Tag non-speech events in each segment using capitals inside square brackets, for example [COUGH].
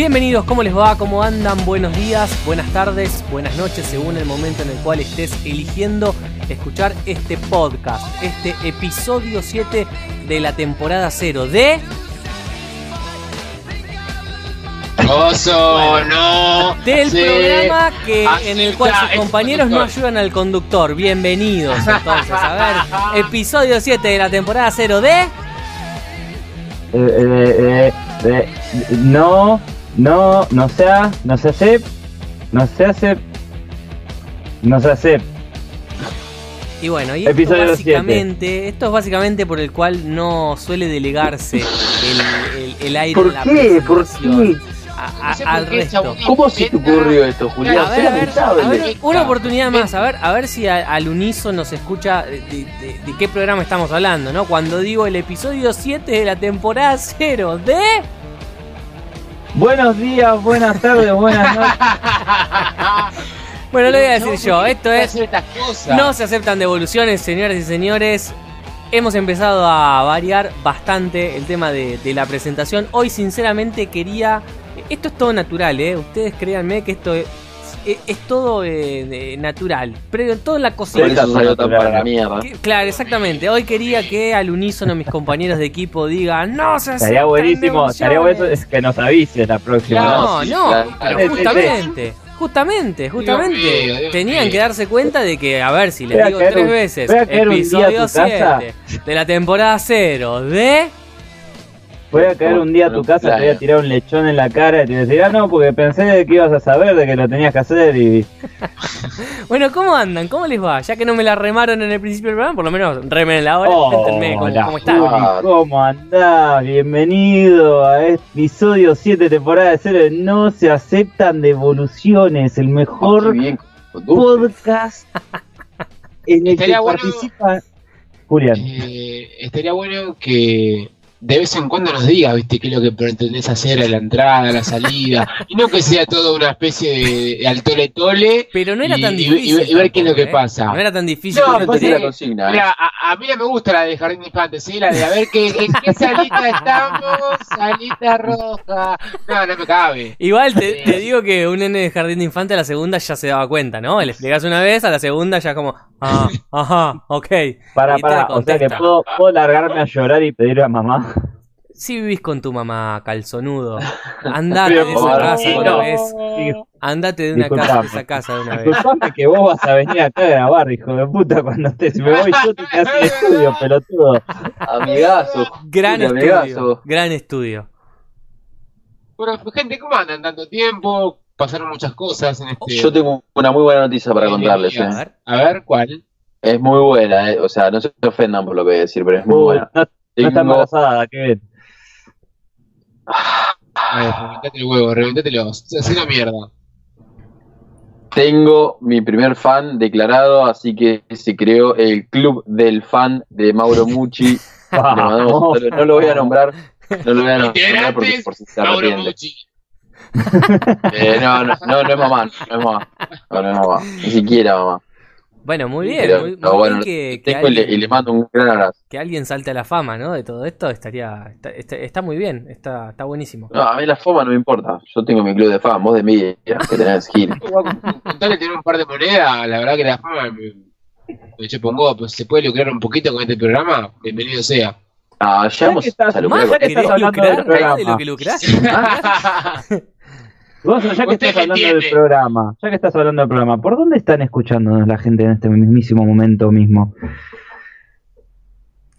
Bienvenidos, ¿cómo les va? ¿Cómo andan? Buenos días, buenas tardes, buenas noches, según el momento en el cual estés eligiendo escuchar este podcast, este episodio 7 de la temporada 0 de... Oso, no. Del Sí. programa que, Así en el cual sus compañeros no ayudan al conductor. Bienvenidos entonces, a ver, [LAUGHS] episodio 7 de la temporada 0 de... Eh, eh, eh, eh, no, no, no sea, no se hace, no se hace, no se hace. Y bueno, y esto Episodio básicamente, esto es básicamente por el cual no suele delegarse el, el- el aire ¿Por en la qué? ¿Por qué? a- a- No sé al por qué, resto. Chabón. ¿Cómo se te ocurrió esto, Julián? A ver, Sé a ver, lamentable. a ver, una oportunidad más, a ver, a ver si a- al unísono se escucha de, de- de qué programa estamos hablando, ¿no? Cuando digo el episodio 7 de la temporada 0 de... Buenos días, buenas tardes, buenas noches. Bueno, lo voy a decir yo, esto es... cosas. No se aceptan devoluciones, señoras y señores. Hemos empezado a variar bastante el tema de, de la presentación. Hoy, sinceramente, quería. Esto es todo natural, ¿eh? Ustedes créanme que esto es, es, todo eh, natural. Pero todo en la Por cocina. eso salió tan para la mierda. Que- Claro, exactamente. Hoy quería que al unísono mis compañeros de equipo digan: ¡No se Estaría buenísimo, estaría bueno devoluciones". es que nos avises la próxima. No, No, no, claro. pero Sí, sí, justamente, justamente, justamente, mío, Dios tenían mío. que darse cuenta de que, a ver, si les digo tres un- veces, episodio casa. 7 de la temporada 0 de... Voy a caer un día a tu casa, te voy a tirar un lechón en la cara y te voy a decir, ah, no, porque pensé que ibas a saber de que lo tenías que hacer y. [LAUGHS] Bueno, ¿cómo andan? ¿Cómo les va? Ya que no me la remaron en el principio del programa, por lo menos remenla ahora, cuéntenme cómo, Hola, cómo están. Juli, ¿Cómo andás? Bienvenido a episodio 7, temporada de cero. de No se aceptan devoluciones, el Oh, mejor bien podcast en el que Estaría bueno- participa Julián. Eh, estaría bueno que de vez en cuando nos digas, viste, qué es lo que pretendés hacer a la entrada, a la salida, [LAUGHS] y no que sea todo una especie de, de al tole tole. Pero no era Y- tan y- difícil. y ver qué es lo que ¿eh? pasa. No era tan difícil. No, pues la consigna. ¿eh? Mira, a, a mí no me gusta la de Jardín de Infantes, ¿sí? La de a ver qué, en qué salita estamos, salita roja. No, no me cabe. Igual te, te digo que un nene de jardín de infante a la segunda ya se daba cuenta, ¿no? Le explicas una vez, a la segunda ya como, ah, ajá, ok. Para, para, o sea que puedo, puedo largarme a llorar y pedirle a mamá. Si vivís con tu mamá, calzonudo, [LAUGHS] andate de esa casa de una vez. Andate de una casa, de esa casa de una vez. Disculpame que vos vas a venir acá a grabar, hijo de puta, cuando estés. Si me voy yo, te quedas en estudio, pelotudo. Amigazo. Gran estudio, amigazo. gran estudio. Bueno, gente, ¿cómo andan? Tanto tiempo, pasaron muchas cosas en este. Yo tengo una muy buena noticia para contarles. A ¿eh? ver. A ver, ¿cuál? Es muy buena, ¿eh? o sea, no se ofendan por lo que voy a decir, pero es muy Uy, buena. No, no está embarazada, qué bien. A ver, reventate el huevo, reventatelo. Hacé la mierda. Tengo mi primer fan declarado, así que se creó el club del fan de Mauro Mucci. Le mandamos un saludo. no lo voy a nombrar, no lo voy a nombrar porque por si se Mauro arrepiente. Mucci. Eh, no, no, no, no es mamá, no es mamá. No, no es mamá, ni siquiera mamá. Bueno, muy bien, Pero, muy, muy no, bueno, bien que, que tengo y le, y alguien, le mando un gran abrazo. que alguien salte a la fama, ¿no? De todo esto estaría, está, está, está muy bien, está, está buenísimo. No, a mí la fama no me importa. Yo tengo mi club de fan, vos de envidia que tenés [LAUGHS] Gil. Con tal de tener un par de monedas, la verdad que la fama me, me pongo, pues se puede lucrar un poquito con este programa, bienvenido sea. Ah, ya estás- a Más ya que estás hablando lucrar más de programa. lo que lucrás. [LAUGHS] [LAUGHS] Vos, ya que estás hablando entiende. del programa, ya que estás hablando del programa, ¿por dónde están escuchándonos la gente en este mismísimo momento mismo?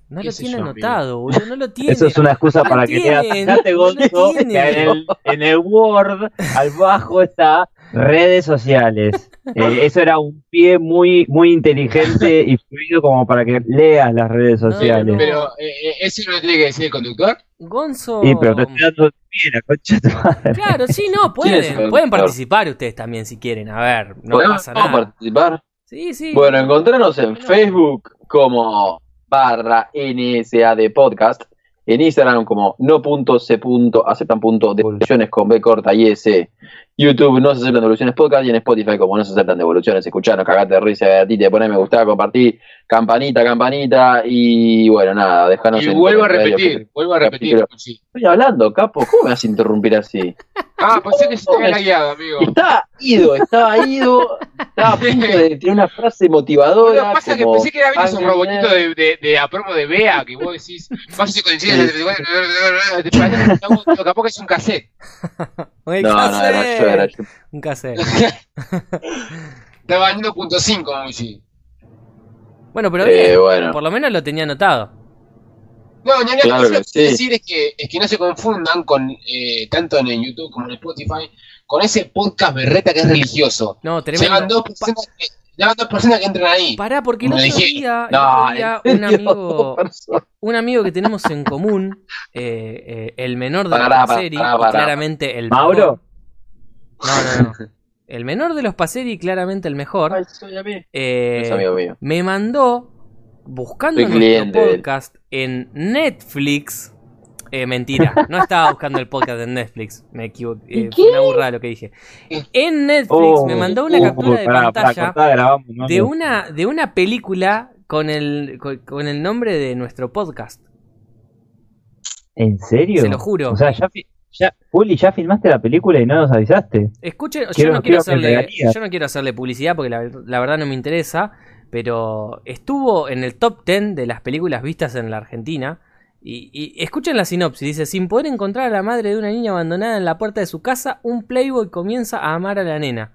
No ¿Qué lo tiene yo, anotado, boludo, no lo tiene. [LAUGHS] Eso es una excusa No para que tiene. Fíjate, no Gonzo, tiene. que en el, en el Word, al bajo está redes sociales. [LAUGHS] Eh, eso era un pie muy, muy inteligente [LAUGHS] y fluido como para que leas las redes No, sociales. Pero, eh, eh, ¿eso no lo tiene que decir el conductor? Gonzo. Sí, pero te estoy dando el pie, la concha de tu madre. Claro, sí, no, ¿Quién es pueden, pueden participar ustedes también si quieren. A ver, no ¿Podemos pasa nada. participar? Sí, sí. Bueno, encontrarnos en. Facebook como barra NSA de podcast, en Instagram como no punto se punto aceptan punto devoluciones con B corta y S, YouTube no se aceptan devoluciones podcast y en Spotify como no se aceptan devoluciones, escuchanos, cagate de risa, a ti te pones me gusta, compartir, campanita, campanita y bueno, nada, dejanos Y vuelvo a repetir, vuelvo a repetir. Estoy hablando, capo, ¿cómo me vas a interrumpir así? [LAUGHS] Ah, pensé que había lagueado, amigo. Estaba ido, estaba ido, estaba a punto de tirar una frase Lo motivadora. que pasa es que pensé que era esos "Ay, robotitos de, de, de a promo de Bea, que vos decís, paso y coincidencia, te parece que que es un cassette. [LAUGHS] Un No, no, era yo, era yo. Un cassette. [LAUGHS] Estaba en 1.5, Muchi. Bueno, pero Eh, bien, bueno. por lo menos lo tenía anotado. No, ni hablar, Claro lo que sí. decir es que, es que no se confundan con, eh, tanto en el YouTube como en Spotify, con ese podcast berreta que es religioso. No, Llevan tremendo. dos personas que, llevan dos personas que entran ahí. Pará, porque el Como otro dije, día, el No, otro día un amigo, [LAUGHS] un amigo que tenemos en común, eh, eh, el menor de Pará, pará. claramente el ¿Mauro? mejor. No, no, no. El menor de los Paseri, claramente el mejor, Ay, soy amigo. eh, Es amigo mío. me mandó, buscando Soy nuestro cliente de él. podcast en Netflix. Eh, mentira, no estaba buscando el podcast en Netflix, me equivoqué, eh, fue una burrada lo que dije. En Netflix Oh, me mandó una uh, captura de pantalla cortá, grabamos, ¿no? de una, de una película con el, con, con el nombre de nuestro podcast. ¿En serio? Se lo juro. O sea, ya, ya, Juli, ya filmaste la película y no nos avisaste. Escuchen, yo no quiero hacerle, yo no quiero hacerle publicidad porque la, la verdad no me interesa, pero estuvo en el top 10 de las películas vistas en la Argentina. Y, y escuchen la sinopsis, dice, sin poder encontrar a la madre de una niña abandonada en la puerta de su casa, un playboy comienza a amar a la nena.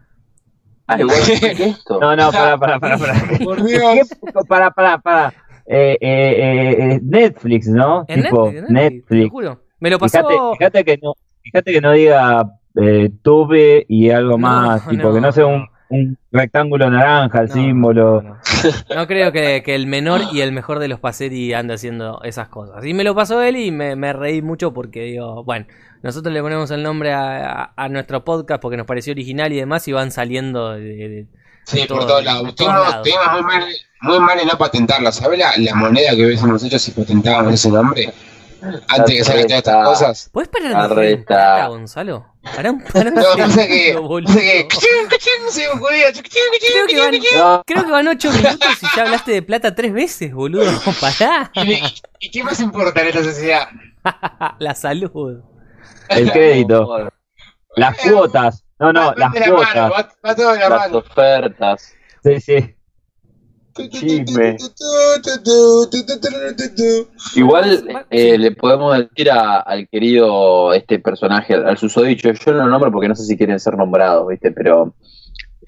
Ay, bueno, ¿qué es esto? No, no, para, para, para, para. Por Dios. para, para, para. Eh, eh, eh, Netflix, ¿no? En tipo, Netflix, en Netflix, te lo juro. Me lo pasó... Fíjate, fíjate que no, fíjate que no diga eh, tuve y algo No, más, [LAUGHS] tipo no, que no sea un, un rectángulo naranja, el No, símbolo. No, no. No creo que, que el menor y el mejor de los Paseri ande haciendo esas cosas. Y me lo pasó él y me, me reí mucho porque digo, bueno, nosotros le ponemos el nombre a, a- a nuestro podcast porque nos pareció original y demás y van saliendo de... de- Sí, por todo- todos lados. estuvimos muy mal, muy mal en no patentarla. ¿Sabes la, la moneda que hubiésemos hecho si patentábamos ese nombre? Antes de que salgan todas estas cosas. ¿Puedes parar de plata, Gonzalo? Pará un, pará un [LAUGHS] No, pasa que. boludo. Pasa que. ¡Cachín, cachín! Se me ocurría. ¡Cachín, Creo que, van, No, creo que van 8 minutos y ya hablaste de plata tres veces, boludo. [LAUGHS] Pará. ¿Y, ¿Y qué más importa en esta sociedad? [LAUGHS] La salud. el crédito, las cuotas. No, no, las de la mano, cuotas. va, va todo de la Las mano. ofertas. Sí, sí. Chisme. Igual eh, le podemos decir a- al querido este personaje, al susodicho, yo no lo nombro porque no sé si quieren ser nombrados, ¿viste? Pero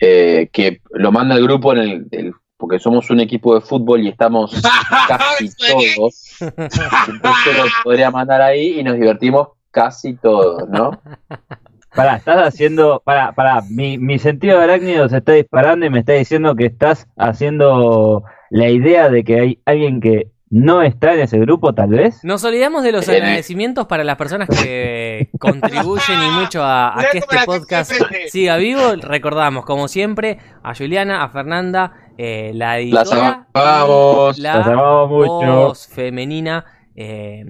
eh, que lo manda el grupo en el, el- porque somos un equipo de fútbol y estamos [LAUGHS] casi todos. Entonces lo podría mandar ahí y nos divertimos casi todos, ¿no? [LAUGHS] Pará, estás haciendo. Pará, pará. Mi, mi sentido de arácnido se está disparando y me está diciendo que estás haciendo la idea de que hay alguien que no está en ese grupo, tal vez. Nos olvidamos de los Eh, agradecimientos para las personas que [LAUGHS] contribuyen y mucho a, que este podcast siga vivo. Recordamos, como siempre, a Juliana, a Fernanda, eh, la Las editora, amamos. y Los la amamos mucho. voz femenina eh,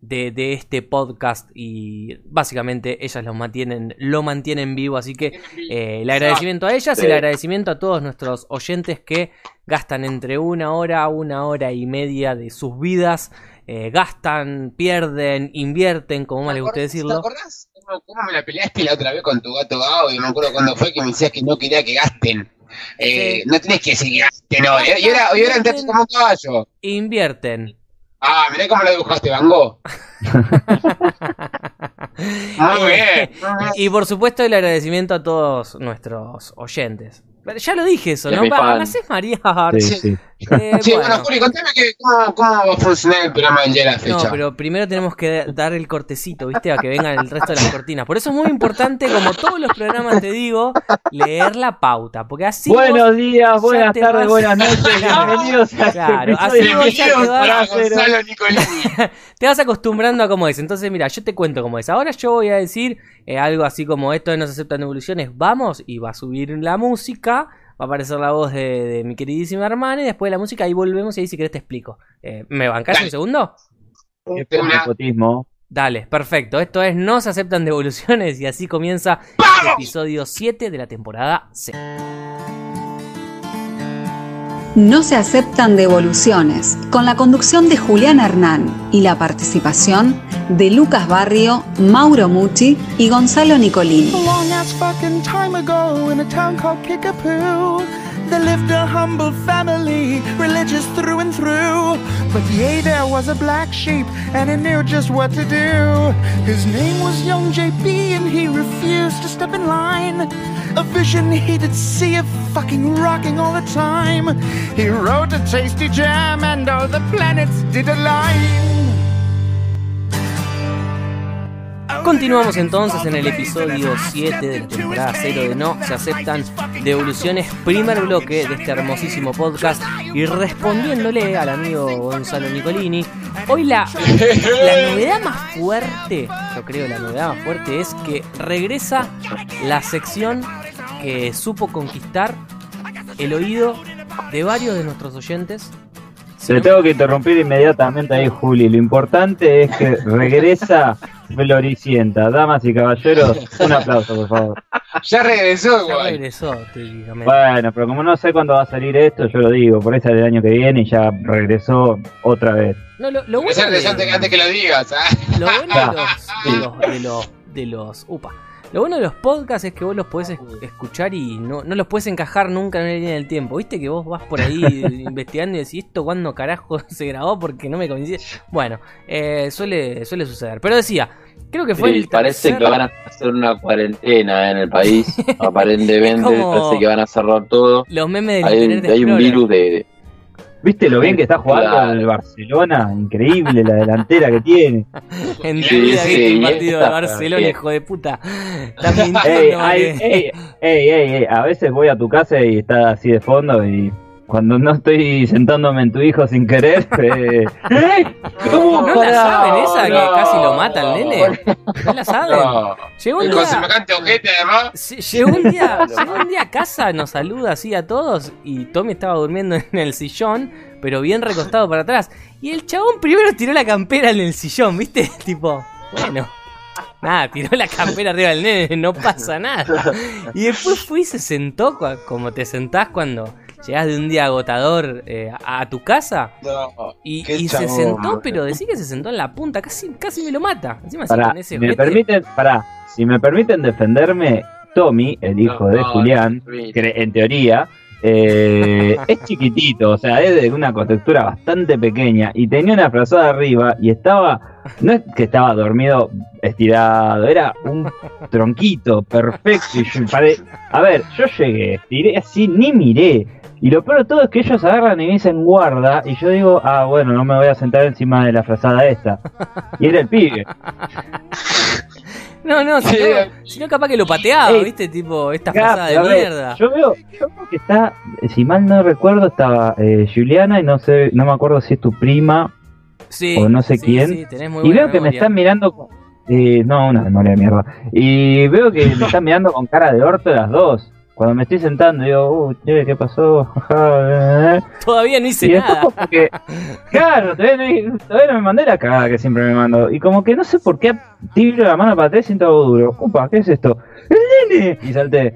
de, de este podcast y básicamente ellas lo mantienen, lo mantienen vivo, así que eh, el agradecimiento a ellas y el agradecimiento a todos nuestros oyentes que gastan entre una hora a una hora y media de sus vidas, eh, gastan, pierden, invierten, como más les guste ¿Te decirlo. acordás cómo, cómo me la peleaste la otra vez con tu gato Gao? Y no me acuerdo cuándo fue que me decías que no quería que gasten. Eh, Sí. No tenés que decir que gasten, no. Y ahora, y ahora entraste como un caballo. Invierten. Ah, mirá cómo lo dibujaste, Van Gogh. [LAUGHS] Muy bien. muy bien. Y por supuesto el agradecimiento a todos nuestros oyentes. Ya lo dije eso, ¿no? haces marear. Sí, Sí. Sí. Eh, Sí, bueno, bueno. Juli, contame que, cómo, cómo va a funcionar el programa del día de la No, fecha. pero primero tenemos que dar el cortecito, ¿viste? A que vengan el resto de las cortinas. Por eso es muy importante, como todos los programas te digo, leer la pauta. Porque así. Buenos días, buenas tardes, vas- buenas noches, [LAUGHS] bienvenidos a Claro, este así vos ya te Bienvenidos vas- para Cero. Gonzalo Nicolini. [LAUGHS] te vas acostumbrando a cómo es. Entonces, mira, yo te cuento cómo es. Ahora yo voy a decir eh, algo así como esto de no se aceptan devoluciones. Vamos, y va a subir la música. Va a aparecer la voz de, de mi queridísima hermana. Y después de la música, ahí volvemos y ahí si querés te explico. Eh, ¿Me bancás Dale. un segundo? De una. nepotismo. Dale, perfecto. Esto es No se aceptan devoluciones. Y así comienza el episodio 7 de la temporada C. No se aceptan devoluciones, con la conducción de Julián Hernán y la participación de Lucas Barrio, Mauro Mucci y Gonzalo Nicolini. There lived a humble family, religious through and through. But yea, there was a black sheep, and he knew just what to do. His name was Young JB, and he refused to step in line. A vision he did see of fucking rocking all the time. He wrote a tasty jam, and all the planets did align. Continuamos entonces en el episodio 7 de la temporada 0 de No se aceptan devoluciones, primer bloque de este hermosísimo podcast y respondiéndole al amigo Gonzalo Nicolini, hoy la, la novedad más fuerte, yo creo la novedad más fuerte es que regresa la sección que supo conquistar el oído de varios de nuestros oyentes. Se le tengo que interrumpir inmediatamente ahí, Juli. Lo importante es que regresa Floricienta. Damas y caballeros, un aplauso, por favor. [LAUGHS] Ya regresó Ya regresó, técnicamente. Bueno, pero como no sé cuándo va a salir esto, yo lo digo. Por eso es el año que viene y ya regresó otra vez. No, lo, lo Es bueno de- antes, antes que lo digas. ¿ah? Lo bueno de [LAUGHS] los, de los, de los, de los- upa. Lo bueno de los podcasts es que vos los podés es- escuchar y no, no los puedes encajar nunca en una línea del tiempo. Viste que vos vas por ahí [LAUGHS] investigando y decís, ¿esto cuándo carajo [LAUGHS] se grabó? Porque no me coincide. Bueno, eh, suele, suele suceder. Pero decía, creo que fue Sí, el parece tercer- que van a hacer una cuarentena en el país. [LAUGHS] Aparentemente, parece que van a cerrar todo. los memes del Hay, Internet hay un virus de. ¿Viste lo bien que está jugando Claro. el Barcelona? Increíble la delantera que tiene. [LAUGHS] En tu Sí, vida sí, un partido de Barcelona, bien. hijo de puta. Estás [LAUGHS] mintiendo, ey, ey, ey, a veces voy a tu casa y está así de fondo y cuando no estoy sentándome en tu hijo sin querer, [LAUGHS] eh, ¡eh! ¿Cómo ¿No la saben esa que casi lo mata el nene? ¿No la saben? No. Llegó un Con día... semejante ojete además. Llegó un día, [LAUGHS] llegó un día a casa, nos saluda así a todos y Tommy estaba durmiendo en el sillón, pero bien recostado para atrás. Y el chabón primero tiró la campera en el sillón, ¿viste? [LAUGHS] Tipo, bueno, nada, tiró la campera arriba del nene, no pasa nada. Y después fue y se sentó, como te sentás cuando llegás de un día agotador eh, a, a tu casa. No. Y, se sentó, pero decís que se sentó en la punta, casi, casi me lo mata. Encima Pará, con ese si me permiten, pará, si me permiten defenderme, Tommy, el hijo de No, Julián, que en teoría eh, es chiquitito, o sea, es de una contextura bastante pequeña y tenía una frazada arriba y estaba, no es que estaba dormido estirado, era un tronquito perfecto. Y yo pare- a ver, yo llegué, tiré así, ni miré. Y lo peor de todo es que ellos agarran y me dicen guarda y yo digo, ah, bueno, no me voy a sentar encima de la frazada esta. Y era el pibe. No, no, si Sí. no, si no capaz que lo pateaba, Ey. ¿viste? Tipo, esta frazada de ver, mierda. Yo veo, yo veo que está, si mal no recuerdo, estaba eh, Juliana y no sé, no me acuerdo si es tu prima Sí, o no sé sí, quién. sí, tenés muy y veo que me están mirando, con- eh, no, una memoria de mierda. Y veo que me están mirando con cara de orto las dos. Cuando me estoy sentando digo, uh, che, ¿qué pasó? Eh. Todavía no hice Y nada. como que, claro, todavía no, todavía no me mandé la cagada que siempre me mando. Y como que no sé por qué tiro la mano para atrás y siento algo duro. Upa, ¿qué es esto? ¡El nene! Y salté.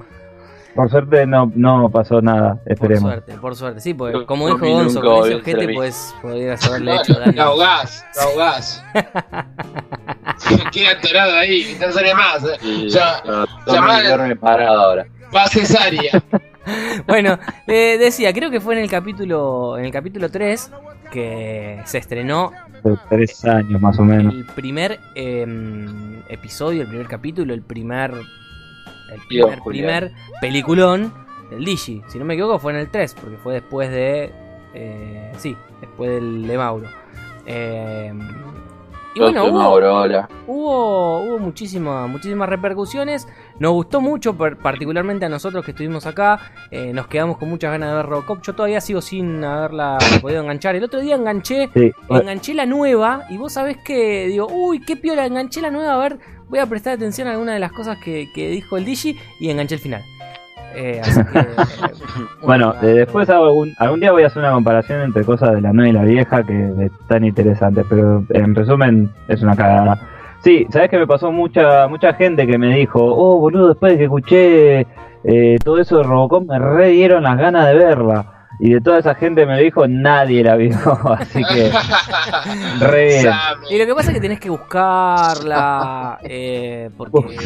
Por suerte no, no pasó nada, Por esperemos. suerte, por suerte. Sí, porque como no, dijo Gonzo, con ese ojete amigo. pues podrías haberle hecho Te daño. ahogás, te ahogás. Queda atorado ahí, no sale más. eh. Sí, Ya, no, duerme parado ahora. Va cesárea. [LAUGHS] Bueno, le decía, creo que fue en el capítulo en el capítulo 3 que se estrenó Tres años más o menos. el primer em, episodio, el primer capítulo, el primer el primer, peliculón del Digi. Si no me equivoco fue en el 3, porque fue después de eh, sí, después del de Mauro. Em, y bueno, hubo, Mauro, hola. hubo, hubo muchísima- muchísimas repercusiones. Nos gustó mucho, par- particularmente a nosotros que estuvimos acá. Eh, nos quedamos con muchas ganas de ver Robocop. Yo todavía sigo sin haberla podido enganchar. El otro día enganché, Sí, enganché la nueva y vos sabés que digo, uy, qué piola, enganché la nueva. A ver, voy a prestar atención a alguna de las cosas que, que dijo el Digi y enganché el final. Eh, así que, [LAUGHS] eh, Bueno, eh, después hago algún, algún día voy a hacer una comparación entre cosas de la nueva y la vieja que están interesantes, pero en resumen es una cagada. Sí, sabes que me pasó mucha mucha gente que me dijo, oh boludo, después de que escuché eh, todo eso de Robocop me re dieron las ganas de verla. Y de toda esa gente me lo dijo, nadie la vio. [LAUGHS] Así que, [LAUGHS] re bien. Y lo que pasa es que tenés que buscarla, [LAUGHS] eh, porque...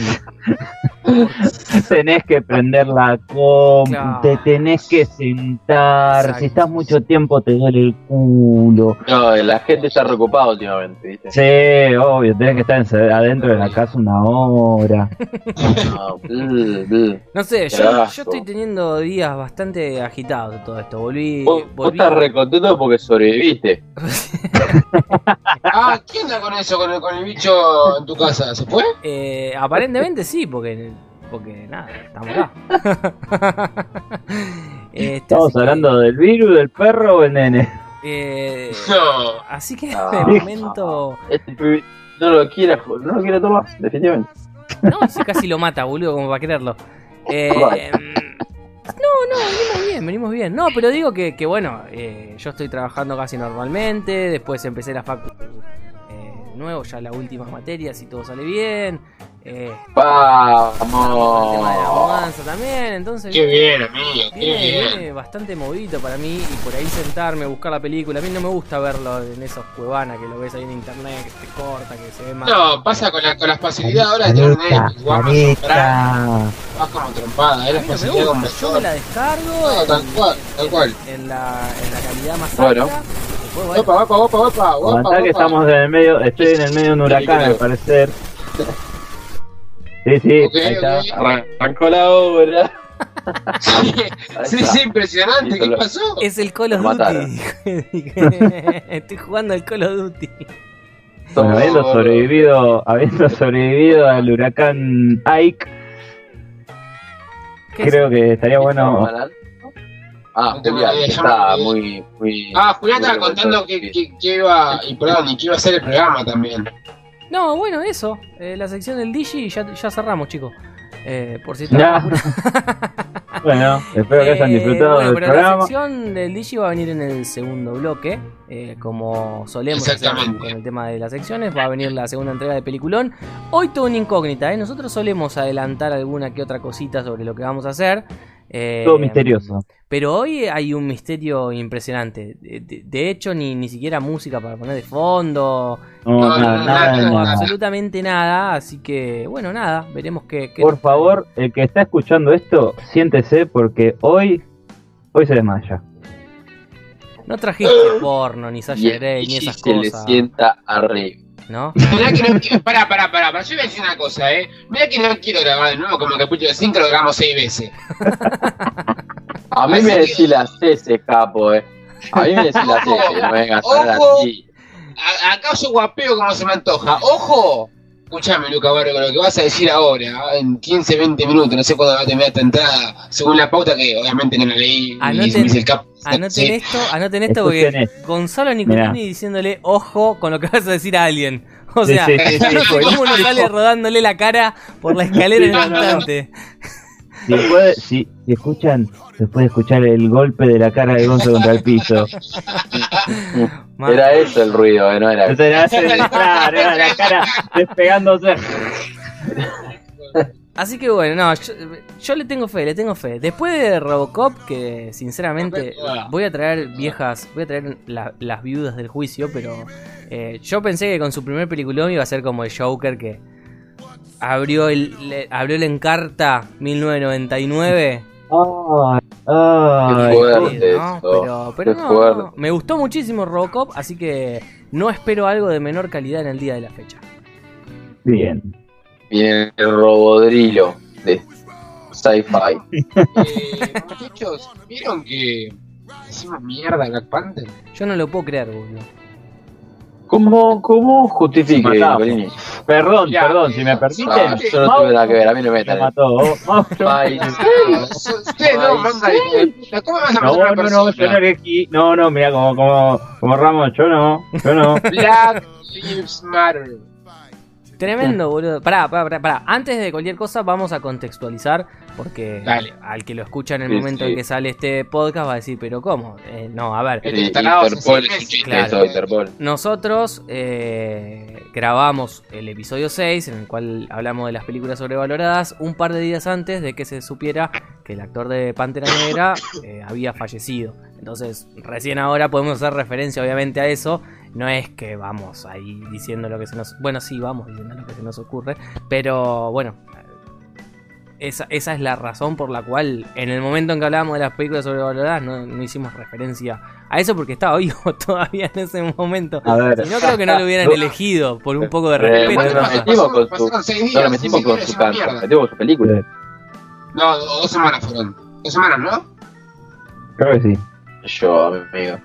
tenés que prender la Claro. te tenés que sentar, Exacto. si estás mucho tiempo te duele el culo. No, la gente está reocupada últimamente, ¿viste? Sí, obvio, tenés que estar adentro de la casa una hora. No, sé, yo, yo estoy teniendo días bastante agitados de todo esto. Volví... Vos, vos volví estás recontento porque sobreviviste. [LAUGHS] Ah, ¿qué onda con eso, con el, con el bicho en tu casa? ¿Se fue? Eh, aparentemente sí, porque, porque nada, estamos acá. [LAUGHS] Este, Estamos que, hablando del virus, del perro o el nene. eh, No. así que Ah. de momento. Este no lo quiere, no lo quiere tomar, definitivamente. No, si casi lo mata, boludo, como para quererlo. [LAUGHS] Eh, Vale. No, no, venimos bien, venimos bien. No, pero digo que, que bueno, eh, yo estoy trabajando casi normalmente. Después empecé la facu eh, nuevo, ya la última materia, si todo sale bien. Eh, el tema de la Vamos. mudanza también, entonces. Qué bien, amigo, qué Viene, bien. viene bastante movido para mí y por ahí sentarme, buscar la película. A mí no me gusta verlo en esos cuevanas que lo ves ahí en internet, que te corta, que se ve mal. No, pasa con la, con la facilidad ahora de tener Netflix, o Amazon Prime, vas como trompada, A gusta, yo me la descargo No, tal cual, tal cual. en la, en la calidad más Bueno. alta. Opa, opa, opa, opa, opa, que estamos en el medio, estoy en el medio de un huracán al parecer. Sí, sí, ahí está. Arrancó la obra. [LAUGHS] Sí, sí, impresionante, ¿qué pasó? es el Call of. Duty. [LAUGHS] Estoy jugando el Call of Duty. Bueno, habiendo sobrevivido, habiendo [LAUGHS] sobrevivido al huracán Ike, ¿Qué es? creo que estaría bueno. Ah, Julián, que está muy, muy. Ah, Julián estaba contando que, que, que iba, y perdón, y que iba a ser el programa también. No, bueno, eso. eh, la sección del Digi ya, ya cerramos, chicos. Eh, por si. [LAUGHS] Bueno, espero que hayan Eh, disfrutado bueno, del pero la programa. sección del Digi va a venir en el segundo bloque. eh, como solemos hacer con el tema de las secciones, va a venir la segunda entrega de Peliculón. Hoy todo una incógnita, ¿eh? nosotros solemos adelantar alguna que otra cosita sobre lo que vamos a hacer. Eh, Todo misterioso. Pero hoy hay un misterio impresionante. De, hecho, ni, ni siquiera música para poner de fondo. No, No, nada, nada, nada. Absolutamente nada. Así que, bueno, nada. Veremos qué. qué- Por favor, el que está escuchando esto, siéntese porque hoy, hoy se desmaya. No trajiste [GASPS] porno, ni Sasha Grey, ni esas se le cosas. sienta arriba. ¿No? [LAUGHS] Mirá que no quiero, pará, pará, pará, pará, yo voy a decir una cosa, eh. Mirá que no quiero grabar de nuevo como capítulo 5 lo grabamos seis veces. A mí me decís las S, capo, eh. A mí me decís las S, no me vengas a así. Acá yo guapeo como se me antoja. ¡Ojo! Escuchame, Luca Barrio, con lo que vas a decir ahora, en 15, 20 minutos, no sé cuándo va a terminar esta entrada, según la pauta que obviamente no la leí, Anoten- me dice el cap. Anoten Sí. esto, anoten esto porque. Gonzalo Nicolini Mirá. diciéndole ojo con lo que vas a decir a alguien. [LAUGHS] O sea, sí, sí, cómo buenísimo. sale rodándole la cara por la escalera en no. instante. Si, si, si escuchan, se puede escuchar el golpe de la cara de Gonzo contra el piso. [LAUGHS] Era eso el ruido, eh, no era claro, era la cara despegándose. Así que bueno, no, yo, yo le tengo fe, le tengo fe. Después de Robocop, que sinceramente voy a traer viejas, voy a traer la- las viudas del juicio, pero eh, yo pensé que con su primer peliculón iba a ser como el Joker que abrió el, le- abrió el Encarta 1999. Ay, ay, Qué fuerte. ¿no? eso, Pero, no, fuerte. no, me gustó muchísimo Robocop, así que no espero algo de menor calidad en el día de la fecha. Bien. Viene el robodrilo de sci-fi. [LAUGHS] Eh, muchachos, ¿vieron que hicimos mierda a Black Panther? Yo no lo puedo creer, boludo. ¿Cómo, cómo justifique? Perdón, Ya. perdón, si me permiten. Ah, yo no tuve nada que ver, a mí no me metan. mató. Ay, no, Ay, manga de puta, ¿Cómo vas a No, una no, no, yo no elegí. No, no, mira, como, como, como Ramos, yo no, yo no. Black Lives Matter. Tremendo, boludo. Pará, pará, pará, pará. Antes de cualquier cosa, vamos a contextualizar. Porque Dale. al que lo escucha en el Sí, momento sí. en que sale este podcast va a decir, ¿pero cómo? Eh, no, a ver. Este tarado hace Interpol Claro. eso, Interpol. Nosotros eh, grabamos el episodio 6, en el cual hablamos de las películas sobrevaloradas, un par de días antes de que se supiera que el actor de Pantera Negra eh, había fallecido. Entonces, recién ahora podemos hacer referencia obviamente a eso. No es que vamos ahí diciendo lo que se nos... Bueno, sí, vamos diciendo lo que se nos ocurre. Pero bueno, esa, esa es la razón por la cual en el momento en que hablábamos de las películas sobrevaloradas no, no hicimos referencia a eso porque estaba [LAUGHS] vivo todavía en ese momento. A ver, Si no creo que no lo hubieran [LAUGHS] elegido por un poco de Eh, respeto. bueno, nos metimos con su, no, nos metimos con su es una canto, mierda. nos metimos con su película. No, do- dos semanas fueron. Dos semanas, ¿no? creo que sí. Yo, amigo.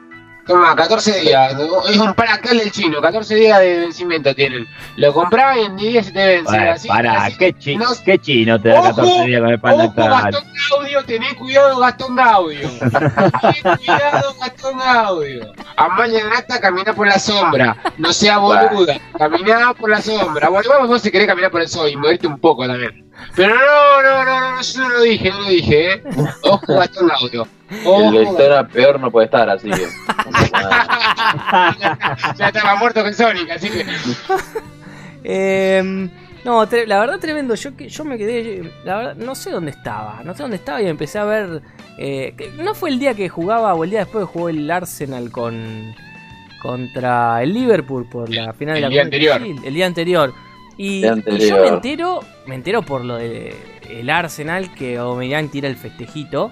Toma, 14 días. Es un paracal del chino. 14 días de vencimiento tienen. Lo compraba y en 10 se te vence. Bueno, así, pará, así. ¿qué, chi- No- qué chino te da Ojo, 14 días con el pan Ojo? Gastón Gaudio, tené cuidado, Gastón Gaudio. [LAUGHS] Tené cuidado, Gastón Gaudio. Amalia Nata, camina por la sombra. No sea boluda. Camina por la sombra. Bueno, vamos vos si querés caminar por el sol y moverte un poco también. Pero no, no, no, no, yo no lo dije, no lo dije, ¿eh? Ojo, Gastón Gaudio. El Ojo, Daytona peor no puede estar, así que. [LAUGHS] ya estaba muerto con Sonic, así que. Eh, no, la verdad tremendo. Yo, que- yo me quedé, la verdad, no sé dónde estaba. No sé dónde estaba y empecé a ver... eh, que no fue el día que jugaba o el día después que jugó el Arsenal con contra el Liverpool por la final de El la día anterior. El día anterior. Y, yo me entero, me entero por lo de el Arsenal que Aubameyang tira el festejito.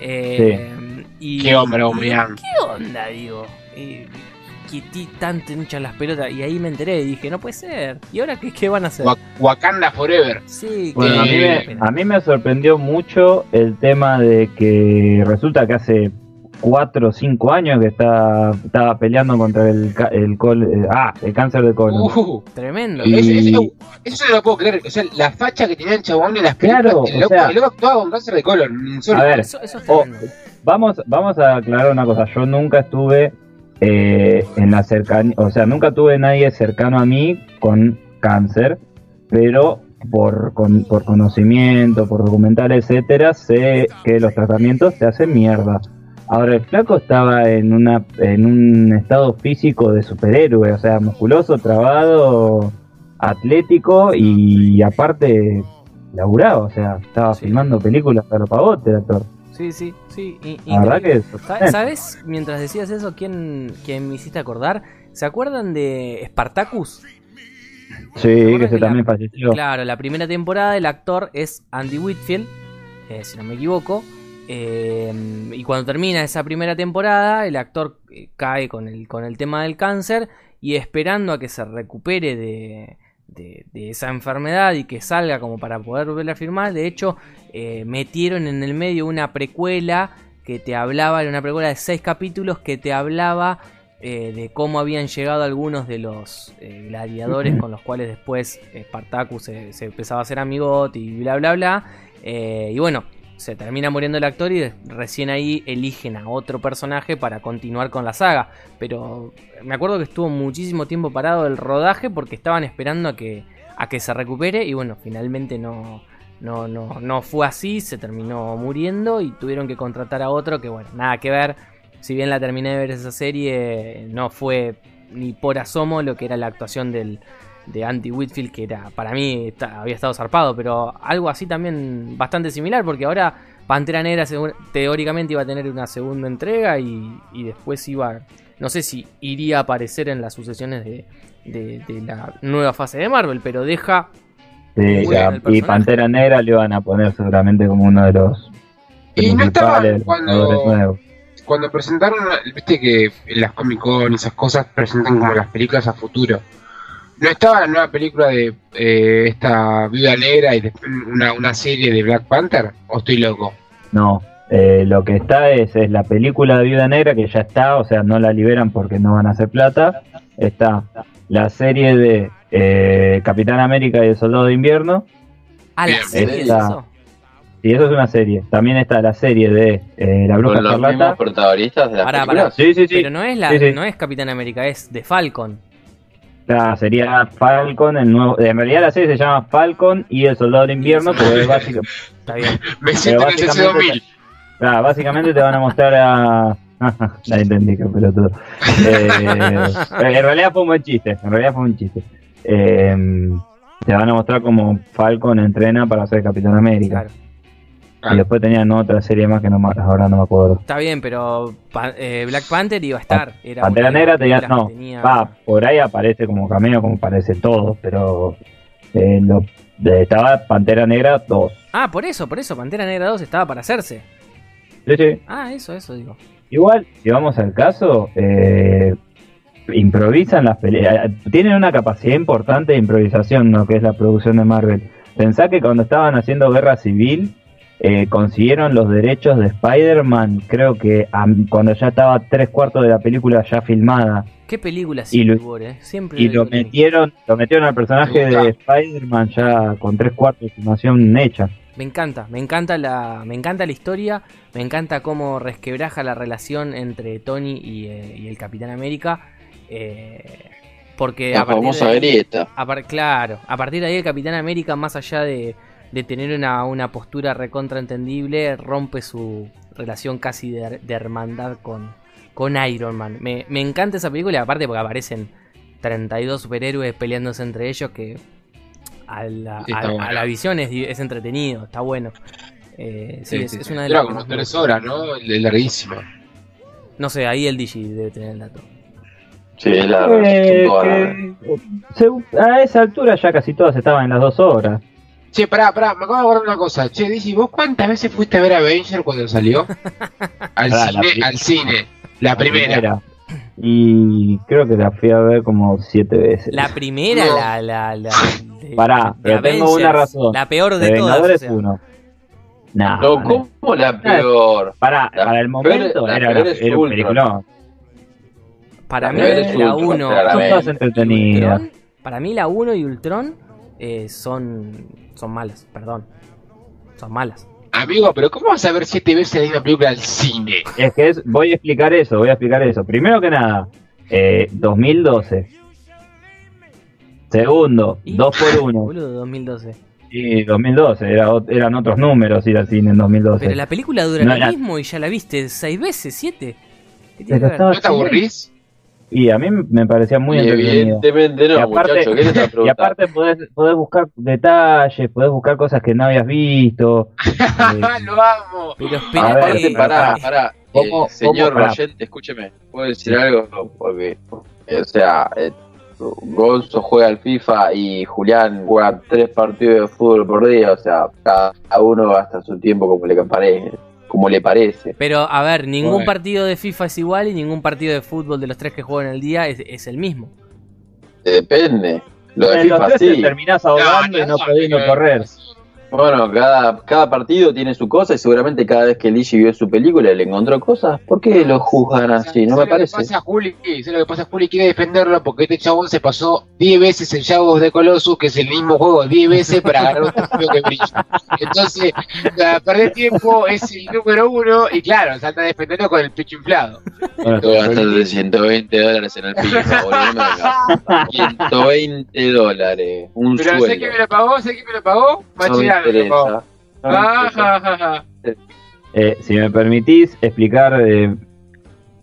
Eh, y, Qué hombre, Aubameyang. ¿Qué onda, digo? Y, que tanto hinchan las pelotas. Y ahí me enteré y dije, no puede ser. ¿Y ahora qué, qué van a hacer? Wa- Wakanda Forever. Sí, Bueno, que- a mí, Eh, me, a mí me sorprendió mucho el tema de que resulta que hace 4 o 5 años que está, estaba peleando contra el, ca- el, col- eh, ah, el cáncer de colon. Uh, Tremendo. Y- ese- eso no lo puedo creer. O sea, la facha que tenía el chabón en las películas. Claro, el, o loco, sea- el loco actuaba con cáncer de colon. A ver, Eso, eso es Oh. Vamos, vamos a aclarar una cosa. Yo nunca estuve eh, en la cercanía, o sea, nunca tuve nadie cercano a mí con cáncer, pero por, con- por conocimiento, por documentales, etcétera, sé que los tratamientos te hacen mierda. Ahora el flaco estaba en una en un estado físico de superhéroe, o sea, musculoso, trabado, atlético y aparte laburaba, o sea, estaba Sí. filmando películas para pavote el actor. Sí, sí, sí. La verdad increíble. que Sa- ¿Sabes? Mientras decías eso, ¿quién, quién me hiciste acordar? ¿Se acuerdan de Spartacus? Sí, ¿Recuerdan que se la- también falleció. Claro, la primera temporada el actor es Andy Whitfield, eh, si no me equivoco. Eh, y cuando termina esa primera temporada, el actor eh, cae con el, con el tema del cáncer y esperando a que se recupere de, de- de esa enfermedad y que salga como para poder volver a firmar. De hecho, eh, metieron en el medio una precuela que te hablaba, era una precuela de seis capítulos que te hablaba eh, de cómo habían llegado algunos de los eh, gladiadores con los cuales después Spartacus se, se empezaba a hacer amigote y bla bla bla. Eh, y bueno, se termina muriendo el actor y recién ahí eligen a otro personaje para continuar con la saga. Pero me acuerdo que estuvo muchísimo tiempo parado el rodaje porque estaban esperando a que, a que se recupere y bueno, finalmente no, no, no, no fue así, se terminó muriendo y tuvieron que contratar a otro que bueno, nada que ver. Si bien la terminé de ver esa serie, no fue ni por asomo lo que era la actuación del, de Andy Whitfield, que era para mí está- había estado zarpado, pero algo así también bastante similar, porque ahora Pantera Negra teóricamente iba a tener una segunda entrega y, y después iba, no sé si iría a aparecer en las sucesiones de, de- de la nueva fase de Marvel, pero deja Sí, ya, y. Pantera Negra le van a poner seguramente como uno de los Y no estaban cuando-. Cuando presentaron, viste que en las Comic Con y esas cosas presentan como las películas a futuro. ¿No estaba la nueva película de eh, esta Viuda Negra y después una, una serie de Black Panther? ¿O estoy loco? No, eh, lo que está es, es la película de Viuda Negra que ya está, o sea, no la liberan porque no van a hacer plata. Está la serie de eh, Capitán América y el Soldado de Invierno, a la serie de esta- eso. y eso es una serie. También está la serie de eh, La Bruja Con los mismos Escarlata. protagonistas de las Pará, películas. Sí, sí, sí. Pero no es la, Sí, sí. no es Capitán América, es de Falcon. Claro, sería Falcon, el nuevo. En realidad la serie se llama Falcon y el Soldado de Invierno, [LAUGHS] pero es básica- Está bien. Me siento en el básicamente- CC2000. Claro, básicamente te van a mostrar a. [LAUGHS] la entendí, que pelotudo. Eh, en realidad fue un buen chiste. En realidad fue un chiste. Eh, te van a mostrar cómo Falcon entrena para ser Capitán América. Claro. Y después tenían otra serie más que no, ahora no me acuerdo. Está bien, pero eh, Black Panther iba a estar. Era Pantera Negra tenía, no, tenía- va, por ahí aparece como cameo, como aparece todo, pero eh, lo, de- estaba Pantera Negra 2. Ah, por eso, por eso. Pantera Negra 2 estaba para hacerse. Sí, sí. Ah, eso, eso digo. Igual, si vamos al caso, eh, improvisan las peleas, tienen una capacidad importante de improvisación, lo que es la producción de Marvel. Pensá que cuando estaban haciendo Guerra Civil, eh, consiguieron los derechos de Spider-Man, creo que a- cuando ya estaba tres cuartos de la película ya filmada, Qué película Y lo- War, eh. Siempre y lo metieron, lo metieron al personaje de Spider-Man ya con tres cuartos de filmación hecha. Me encanta, me encanta la, me encanta la historia, me encanta cómo resquebraja la relación entre Tony y, eh, y el Capitán América. eh, porque La a partir famosa de ahí- grieta. a par- claro, a partir de ahí el Capitán América, más allá de, de tener una, una postura recontraentendible, rompe su relación casi de, de hermandad con, con Iron Man. Me, me encanta esa película, aparte porque aparecen 32 superhéroes peleándose entre ellos que a la, Sí, a- está a bueno. la visión es, es entretenido, está bueno. Eh, sí, es, es una de las como tres horas, ¿no? Es larguísima. No sé, ahí el Digi debe tener el dato. Sí, es la Eh, a esa altura ya casi todas estaban en las dos horas. Che, pará, pará, me acabo de acordar una cosa. Che, Digi, ¿vos cuántas veces fuiste a ver Avenger cuando salió? [LAUGHS] Al Pará, cine, al cine. La primera. Y creo que la fui a ver como siete veces. La primera, No. la, la, la, de- Pará, de pero tengo una razón. La peor de de, todas. O sea. 1. Nah, No, ¿cómo la peor? Para, La para el momento peor- era, era un peliculón. Para La mí la Ultron, 1 claramente. Son todas entretenidas. Ultron, para mí la 1 y Ultron eh, son son malas, perdón. Son malas. Amigo, pero ¿cómo vas a ver siete veces la misma película al cine? Es que es, voy a explicar eso, voy a explicar eso. Primero que nada, eh, 2012. Segundo, Y- 2 por 1 [LAUGHS] Boludo, 2012. Y 2012, era, ot- eran otros números ir al cine en 2012. Pero la película dura No, lo la- mismo y ya la viste seis veces, siete. ¿Qué tiene Pero que ver? ¿No te aburrís? Y a mí me parecía muy Y entretenido. evidentemente no, Y aparte- muchacho, ¿qué te estás [LAUGHS] Y aparte podés, podés buscar detalles, podés buscar cosas que no habías visto. [LAUGHS] Eh, ¡Lo amo! Pero A espera, ver, Aparte, eh, pará, pará. ¿Cómo- Eh, señor cómo- pará. oyente, escúcheme. ¿Puedo decir algo? Porque, eh, o sea, eh, Gonzo juega al FIFA y Julián juega tres partidos de fútbol por día. O sea, cada uno gasta su tiempo como le parece. Como le parece. Pero a ver, ningún Bueno. partido de FIFA es igual y ningún partido de fútbol de los tres que juegan el día es, es el mismo. Depende. Lo de en los FIFA tres te sí. terminás ahogando y no podés no correr. Bueno, cada, cada partido tiene su cosa y seguramente cada vez que Ligi vio su película le encontró cosas. ¿Por qué lo juzgan así? No me ¿Sabes parece. Lo que pasa, Juli? ¿Sabes lo que pasa? Juli quiere defenderlo porque este chabón se pasó 10 veces en Shadows de Colossus, que es el mismo juego 10 veces para ganar un trofeo que brilla. Entonces, perder tiempo es el número uno y claro, salta a defenderlo con el pecho inflado. Bueno, Tú gastaste 120 dólares en el FIFA, [LAUGHS] boludo. no me vengas. 120 dólares. Un Pero sé que me lo pagó, sé que me lo pagó, No Ah, ja, ja, ja. Eh, si me permitís explicar, eh,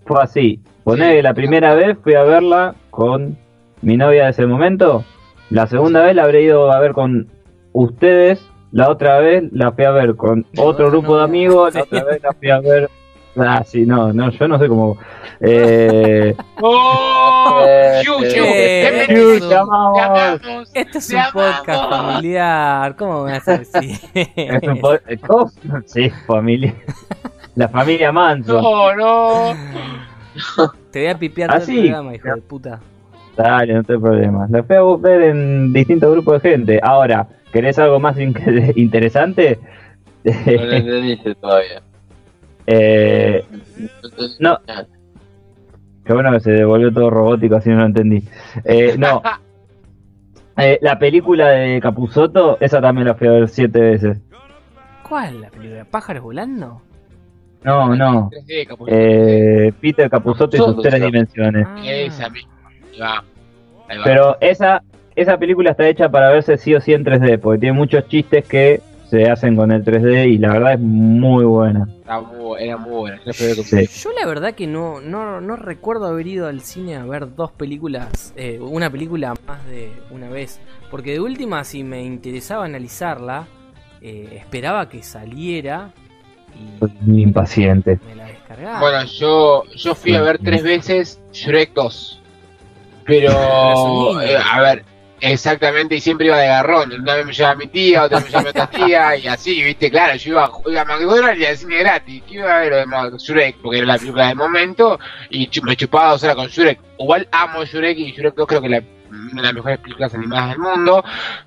fue así. Poné Sí. la primera vez fui a verla con mi novia de ese momento. La segunda vez la habré ido a ver con ustedes. La otra vez la fui a ver con otro grupo de amigos. La otra vez la fui a ver. Ah, sí, no, no, yo no sé cómo. Eh, [LAUGHS] ¡Oh! ¡Yuyu! eh, ¡Te te amamos. ¡Te amamos! Este es Te un podcast familiar. ¿Cómo van a ser así? es un eh, ¿cómo? Sí, familia. La familia Manso. No, no. Te voy a pipear todo Así. el programa, hijo de puta. Dale, no tengo problema. La fui a ver en distintos grupos de gente. Ahora, ¿querés algo más in- [LAUGHS] interesante? No lo entendiste todavía. Eh, no, qué bueno que se devolvió todo robótico, así no lo entendí. Eh, no. [LAUGHS] Eh, la película de Capuzoto, esa también la fui a ver siete veces. ¿Cuál? ¿La película? ¿Pájaros volando? No, no. 3D, capullo. Eh, Peter Capuzoto y sus tres dimensiones. Ah. Esa misma. Pero esa, esa película está hecha para verse sí o sí en 3D, porque tiene muchos chistes que se hacen con el 3D y la verdad es muy buena. Muy- era muy buena. Yo la Sí. Yo verdad que no, no, no recuerdo haber ido al cine a ver dos películas, eh, una película más de una vez. Porque de última, si me interesaba analizarla, eh, esperaba que saliera y impaciente. me la descargaba. Bueno, yo, yo fui a ver tres veces Shrek 2. Pero, eh, a ver, exactamente, y siempre iba de garrón. Una vez me llevaba mi tía, otra me llevaba otra tía, y así, viste, claro, yo iba, a- iba a McDonald's y al cine gratis. ¿Qué iba a ver de Ma- Shrek? Porque era la película del momento, y me chupaba dos horas con Shrek. Igual amo Shrek, y Shrek 2 creo que es la, una de las mejores películas animadas del mundo,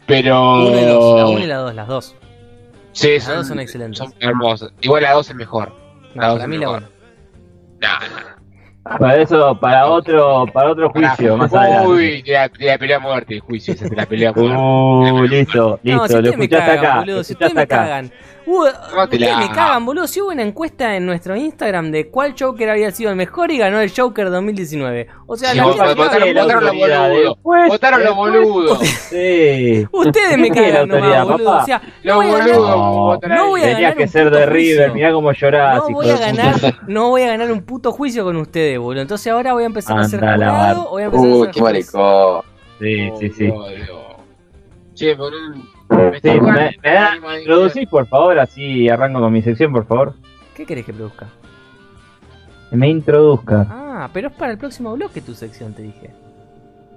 pero... Uno y dos, la 1 y la 2, las dos. Sí, Las dos son excelentes. Son hermosas. Igual la 2 es mejor. La No, dos para es mí la mejor. 1. Nah, nah. Para eso, para otro, para otro juicio, más adelante. Uy, la, la pelea a muerte, el juicio, esa es la pelea a muerte. Uh, listo, listo, no, si lo escuchaste acá. boludo, lo si ustedes me acá. cagan. Hubo- ustedes me cagan, boludo. Si hubo una encuesta en nuestro Instagram de cuál Joker había sido el mejor y ganó el Joker 2019. O sea, la votaron- los boludos. Votaron los boludos. [LAUGHS] Sí. ustedes me ¿Qué la cagan nomás, boludo. papá? O sea, Los no voy a ganar, boludos. No, voy a Tenías ganar que ser de River, mirá cómo llorás. no voy a ganar, no voy a ganar un puto juicio con ustedes, boludo. Entonces ahora voy a empezar a ser jurado, voy a empezar a Uy, ser qué maricón. Sí, sí, sí. Che, por un... Sí, me, me da, introducís, por favor, así arranco con mi sección, por favor. ¿Qué querés que produzca? Que me introduzca. Ah, pero es para el próximo bloque tu sección, te dije.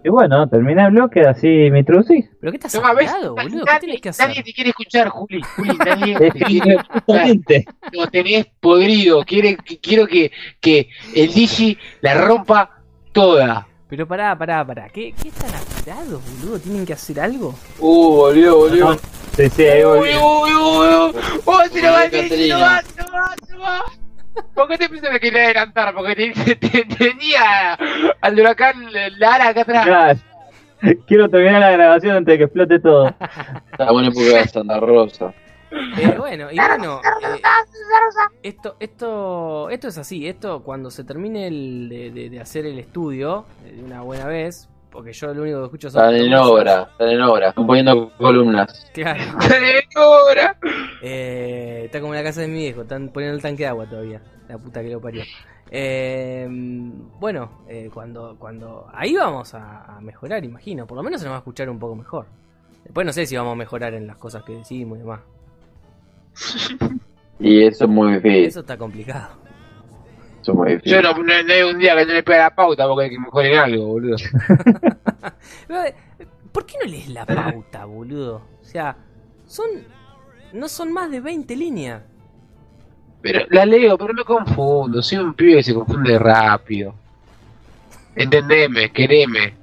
Y bueno, terminé el bloque, así me introducís. ¿Pero qué estás Toma, ¿ves? apurado, boludo? ¿Qué Nadie, tienes que hacer? nadie te quiere escuchar, Juli. Juli, [LAUGHS] nadie te quiere escuchar. justamente. Lo tenés podrido. Quiere, que- quiero que, que el Digi la rompa toda. Pero pará, pará, pará. ¿Qué, qué están apurados, boludo? ¿Tienen que hacer algo? Uh, volvió, volvió. No, Sí, sí, ahí Uy, voy. uy, uy, uy. Oh, se lo va, se lo Caterina. va, se lo va, se lo va. ¿Por qué te pensé que quería adelantar? Porque te- te- tenía al huracán Lara acá atrás. Ya, Quiero terminar la grabación antes de que explote todo. La buena época de Santa Rosa. Eh, bueno, y bueno, eh, esto, esto, esto es así. Esto cuando se termine el, de, de- de hacer el estudio eh, de una buena vez, porque yo lo único que escucho son Están en obra, están en obra. Están poniendo columnas. Claro. [LAUGHS] Ahora. Eh, está como en la casa de mi viejo, están poniendo el tanque de agua todavía. La puta que lo parió. Eh, bueno, eh, cuando, cuando. Ahí vamos a, a mejorar, imagino. Por lo menos se nos va a escuchar un poco mejor. Después no sé si vamos a mejorar en las cosas que decimos y demás. Y eso es muy difícil. Eso está complicado. Eso es muy difícil. Yo no, no, no hay un día que no le pega la pauta porque hay que mejoren algo, boludo. [LAUGHS] Pero, ¿Por qué no lees la pauta, boludo? O sea, son. No son más de 20 líneas. Pero la leo, pero me confundo. Soy un pibe que se confunde rápido. Entendeme, quereme.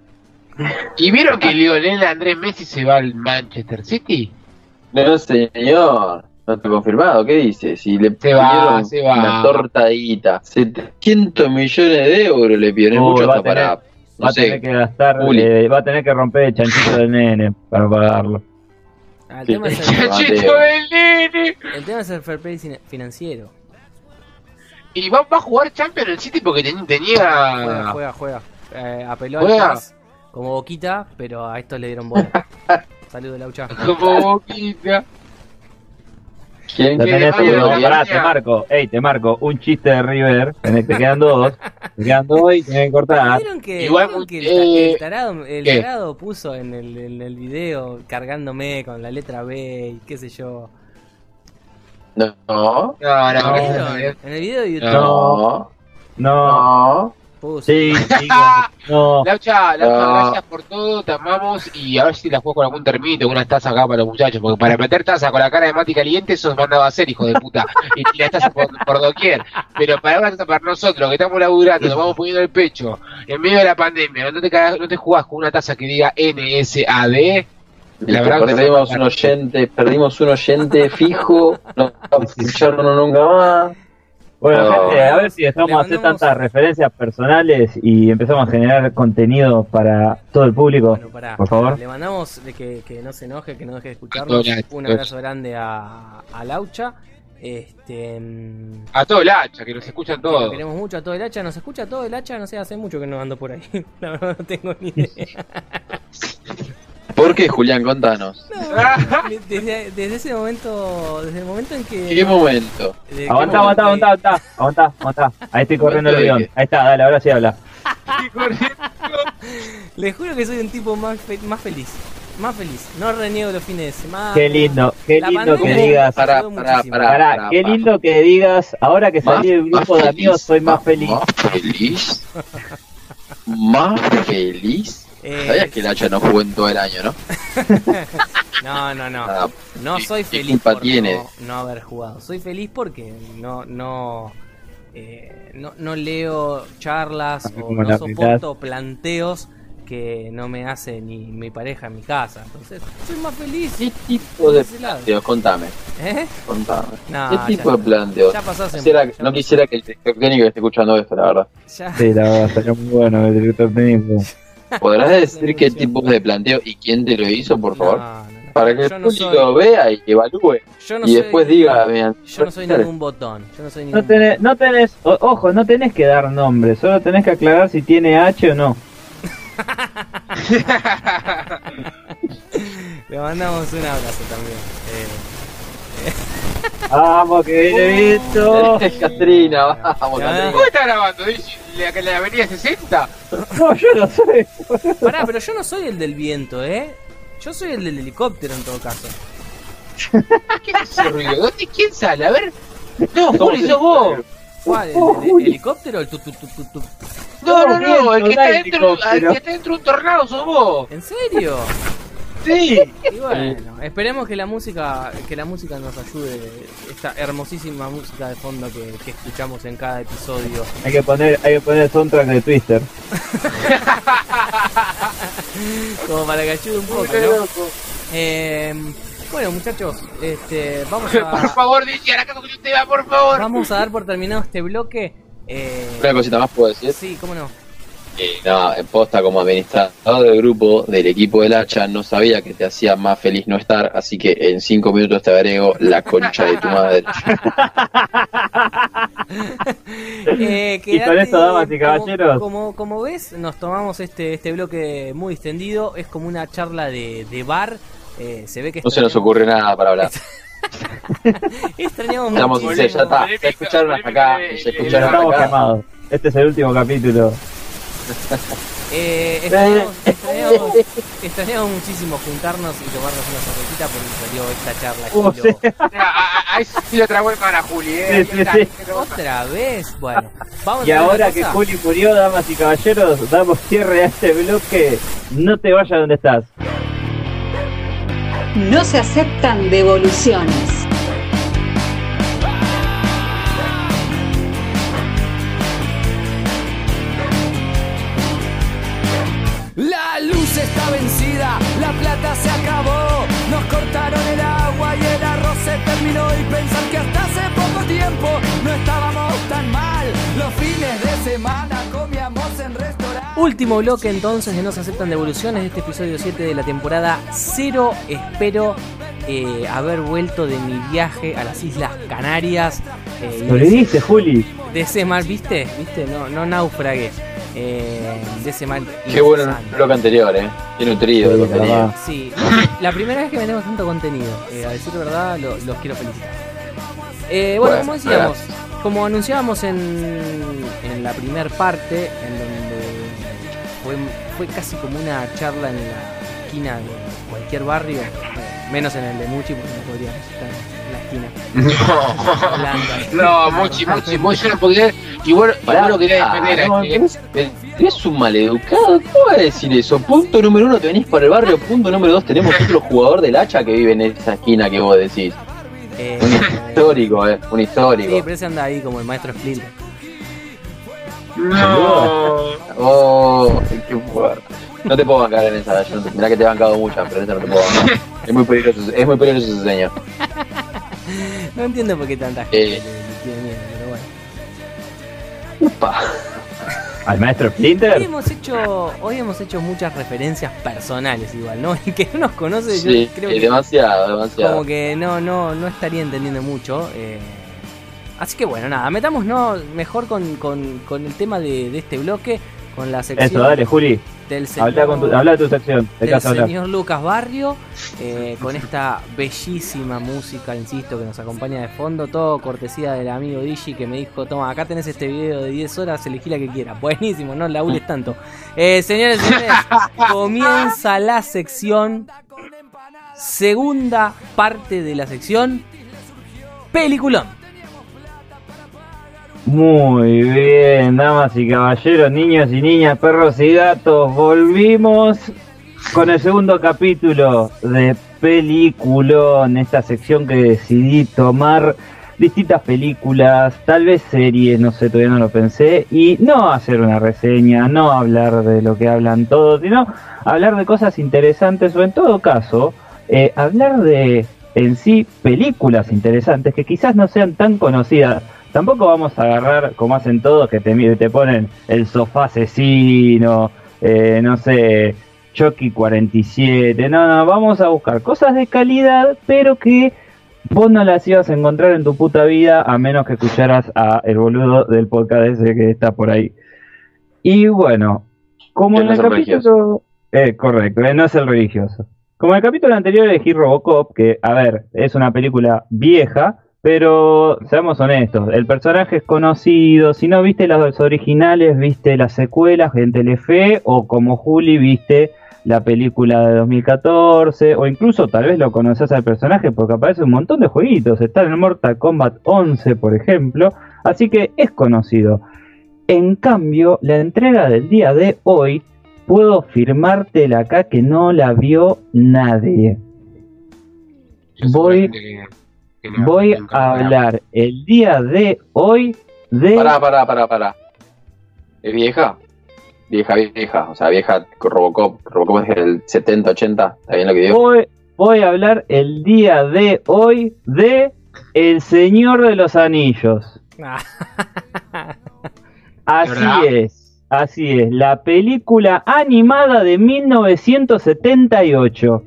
¿Y vieron que Lionel Andrés Messi se va al Manchester City? No, señor. No está confirmado. ¿Qué dice? Si le Se va, pidieron se va. una tortadita. 700 millones de euros le pidieron. Es mucho hasta para. Va a tener que gastar, eh, va a tener que romper el chanchito del nene para pagarlo. Ah, el, Sí. tema es el, ¡Chachito del nene! el tema es el fair play financiero. Y va, va a jugar Champions el City porque ten- Juega, tenía. juega, juega. Eh, apeló Juega. como boquita, pero a estos le dieron bola. [LAUGHS] Saludos, Laucha. Como boquita. ¿Quién tenés uno, pará, te marco, ey, te marco, un chiste de River, te quedan dos, te quedan dos y tenés que cortar. ¿Vieron que, Igual, vieron que el, eh, el tarado, el ¿qué? tarado puso en el, en el video cargándome con la letra B y qué sé yo? No, No, no, ¿Lo no. vieron? En el video de YouTube no, No, no. Sí, sí, [LAUGHS] no, Laucha, Laucha, No. gracias por todo, te amamos y a ver si la juego con algún termito, con unas tazas acá para los muchachos, porque para meter taza con la cara de Mati caliente, eso es mandado a hacer, hijo de puta, y tiras taza por, por doquier, pero para una taza para nosotros, que estamos laburando, nos vamos poniendo el pecho, en medio de la pandemia, no te, cagas- no te jugás con una taza que diga NSAD, La verdad que perdimos un oyente, perdimos un oyente fijo, no vamos a escucharlo nunca más. Bueno, No. gente, a ver si dejamos hacer tantas referencias personales y empezamos a generar contenido para todo el público. Bueno, pará. Por favor. Le mandamos de que, que no se enoje, que no deje de escucharnos. todo. Un abrazo grande a, a Laucha. Este, mm, a todo el hacha, que nos lo todos. queremos mucho a todo el hacha. Nos escucha todo el hacha, no sé, hace mucho que no ando por ahí. [LAUGHS] La verdad no tengo ni [LAUGHS] idea. ¿Por qué, Julián? Contanos. [LAUGHS] Desde, desde ese momento, desde el momento en que... ¿En qué momento? Aguanta, aguanta, aguanta, aguanta, aguanta, aguanta. Ahí estoy corriendo el ¿Momento de guion. Ahí está, dale, ahora sí habla. Les juro que soy un tipo más, fe- más feliz. Más feliz. No reniego los fines de semana. Qué lindo, qué La lindo que digas. Pará, ayudó pará, muchísimo. pará. Pará, qué lindo que digas, ahora que salí del grupo de amigos soy más feliz. Más feliz. Más feliz. Eh, Sabías que el hacha no jugó en todo el año, ¿no? [LAUGHS] No, no, no. Ah, No ¿qué- soy feliz por tiene? no, no haber jugado. Soy feliz porque no no eh, no, no leo charlas o Como no soporto planteos que no me hace ni mi pareja en mi casa. Entonces, soy más feliz. ¿Qué tipo de planteos? Contame, ¿Eh? contame. No, ¿Qué ya tipo está. de planteos? Ya Quisiera- ya no pasó. quisiera que el director técnico esté escuchando esto, la verdad. Ya- Sí, la verdad, estaría muy bueno el director técnico. [LAUGHS] ¿Podrás decir qué tipo de planteo y quién te lo hizo, por favor? No, no, no. Para que el Yo no público soy- vea y evalúe. Yo no y soy- después diga, vean. Yo no soy ningún botón. Yo no soy ningún No tenés, no tenés, o- ojo, no tenés que dar nombre, solo tenés que aclarar si tiene H o no. [LAUGHS] Le mandamos un abrazo también. Eh, Vamos, que viene esto. Catrina, vamos, Ya. Catrina. ¿Cómo está grabando? ¿Dice ¿La, la avenida 60? No, yo no sé. Pará, pero yo no soy el del viento, ¿eh? Yo soy el del helicóptero en todo caso. [LAUGHS] ¿Qué es ese ruido? ¿Dónde, ¿Quién sale? A ver. No, ¿Cómo Juli, sos vos. ¿Cuál? ¿El, Oh, del uy. helicóptero o el tu, tu, tu, tu, tu? No, no, no, el que No, está no, dentro, el que está dentro de un tornado sos vos. ¿En serio? Sí. [LAUGHS] Y bueno, esperemos que la música que la música nos ayude, esta hermosísima música de fondo que, que escuchamos en cada episodio. Hay que poner, hay que poner soundtrack de Twister. [LAUGHS] Como para que ayude un poco, ¿no? Eh, bueno, muchachos, este, vamos [LAUGHS] Por a favor, dice, ahora que un tema, por favor. vamos a dar por terminado este bloque. Eh, Una cosita más puedo decir. sí, cómo no. Eh, no, en posta como administrador del grupo del equipo del hacha no sabía que te hacía más feliz no estar, así que en cinco minutos te agrego la concha de tu madre. [LAUGHS] Eh, Y con esto, damas y como- caballeros. Como, como, ves, nos tomamos este, este bloque muy extendido. Es como una charla de, de bar. Eh, se ve que No se nos ocurre nada para hablar. [LAUGHS] Extrañamos Estamos muchísimo. ya está. Ya escucharon hasta acá. Ya Ya escucharon estamos hasta acá. quemados. Este es el último capítulo. Eh, extrañamos, extrañamos, extrañamos muchísimo juntarnos y tomarnos una cervecita porque salió esta charla. Estilo- sí. Ahí sí lo tragó el cara, Juli, eh. Sí, sí, sí. Otra vez, bueno. Vamos Y a ahora que. Juli murió, damas y caballeros, damos cierre a este bloque. No te vayas donde estás. No se aceptan devoluciones. Pensar que hasta hace poco tiempo no estábamos tan mal, los fines de semana comíamos en restaurantes. Último bloque entonces de No se aceptan devoluciones de este episodio 7 de la temporada 0. Espero eh, haber vuelto de mi viaje a las Islas Canarias. Eh, y Sobreviviste, Juli. de ese mal, ¿viste? ¿Viste? No, no naufragué. Eh, de ese mal. Qué bueno el bloque anterior, eh. Qué nutrido el Sí, contenido. Sí, la primera vez que metemos tanto contenido. Eh, a decir verdad, lo- los quiero felicitar. Eh, bueno, Bueno, como decíamos, como anunciábamos en, en la primer parte, en donde fue, fue casi como una charla en la esquina de cualquier barrio, eh, menos en el de Muchi, porque no podríamos estar en la esquina. ahí. No, Mochi, Mochi, Mochi, yo no podía. Y bueno, y Pará, bueno quería defender no, a este. eres, eres un maleducado, ¿cómo vas a decir eso? Punto número uno, te venís por el barrio. Punto número dos, tenemos otro jugador del hacha que vive en esa esquina que vos decís. Eh, Un histórico, eh, un sí, histórico. pero ese anda ahí como el maestro Splinter. No. Oh, qué fuerte. No te puedo bancar en esa, yo no te- mirá que te he bancado muchas, pero en esa no te puedo bancar. Es muy peligroso, es muy peligroso ese señor. [LAUGHS] No entiendo por qué tanta gente Eh. le, le tiene miedo, pero bueno. Upa. ¿Al maestro Hoy Splinter? hemos hecho, hoy hemos hecho muchas referencias personales igual, ¿no? [LAUGHS] El que no nos conoce, Sí, yo creo que demasiado, demasiado. como que no, no, no estaría entendiendo mucho. eh. Así que bueno, nada, metámonos mejor con, con, con el tema de, de este bloque, con la sección Eso, dale, Juli. Del señor, Habla, con tu, habla de tu sección. De del casa señor Lucas Barrio, eh, con esta bellísima música, insisto, que nos acompaña de fondo, todo cortesía del amigo Digi que me dijo, toma, acá tenés este video de 10 horas, elegí la que quieras. Buenísimo, no labures tanto. Eh, señores señores, comienza la sección segunda parte de la sección Peliculón. Muy bien, damas y caballeros, niños y niñas, perros y gatos, volvimos con el segundo capítulo de Peliculón, esta sección que decidí tomar distintas películas, tal vez series, no sé, todavía no lo pensé, y no hacer una reseña, no hablar de lo que hablan todos, sino hablar de cosas interesantes o en todo caso, eh, hablar de en sí películas interesantes que quizás no sean tan conocidas. Tampoco vamos a agarrar, como hacen todos, que te, te ponen el sofá asesino, eh, no sé, Chucky 47. No, no, vamos a buscar cosas de calidad, pero que vos no las ibas a encontrar en tu puta vida a menos que escucharas a el boludo del podcast ese que está por ahí. Y bueno, como en no el capítulo... Eh, correcto, eh, no es el religioso. Como en el capítulo anterior elegí Robocop, que, a ver, es una película vieja, pero seamos honestos, el personaje es conocido, si no viste los originales, viste las secuelas en Telefe, o como Juli viste la película de 2014, o incluso tal vez lo conoces al personaje porque aparece un montón de jueguitos, está en el Mortal Kombat 11, por ejemplo, así que es conocido. En cambio, la entrega del día de hoy, puedo firmártela acá que no la vio nadie. Voy- Voy a hablar el día de hoy de... Pará, pará, pará, pará. ¿Es vieja? Vieja, vieja. O sea, vieja Robocop. Robocop es del 70, 80. ¿Está bien lo que digo? Voy, voy a hablar el día de hoy de El Señor de los Anillos. [LAUGHS] Así ¿Verdad? es, así es. La película animada de 1978.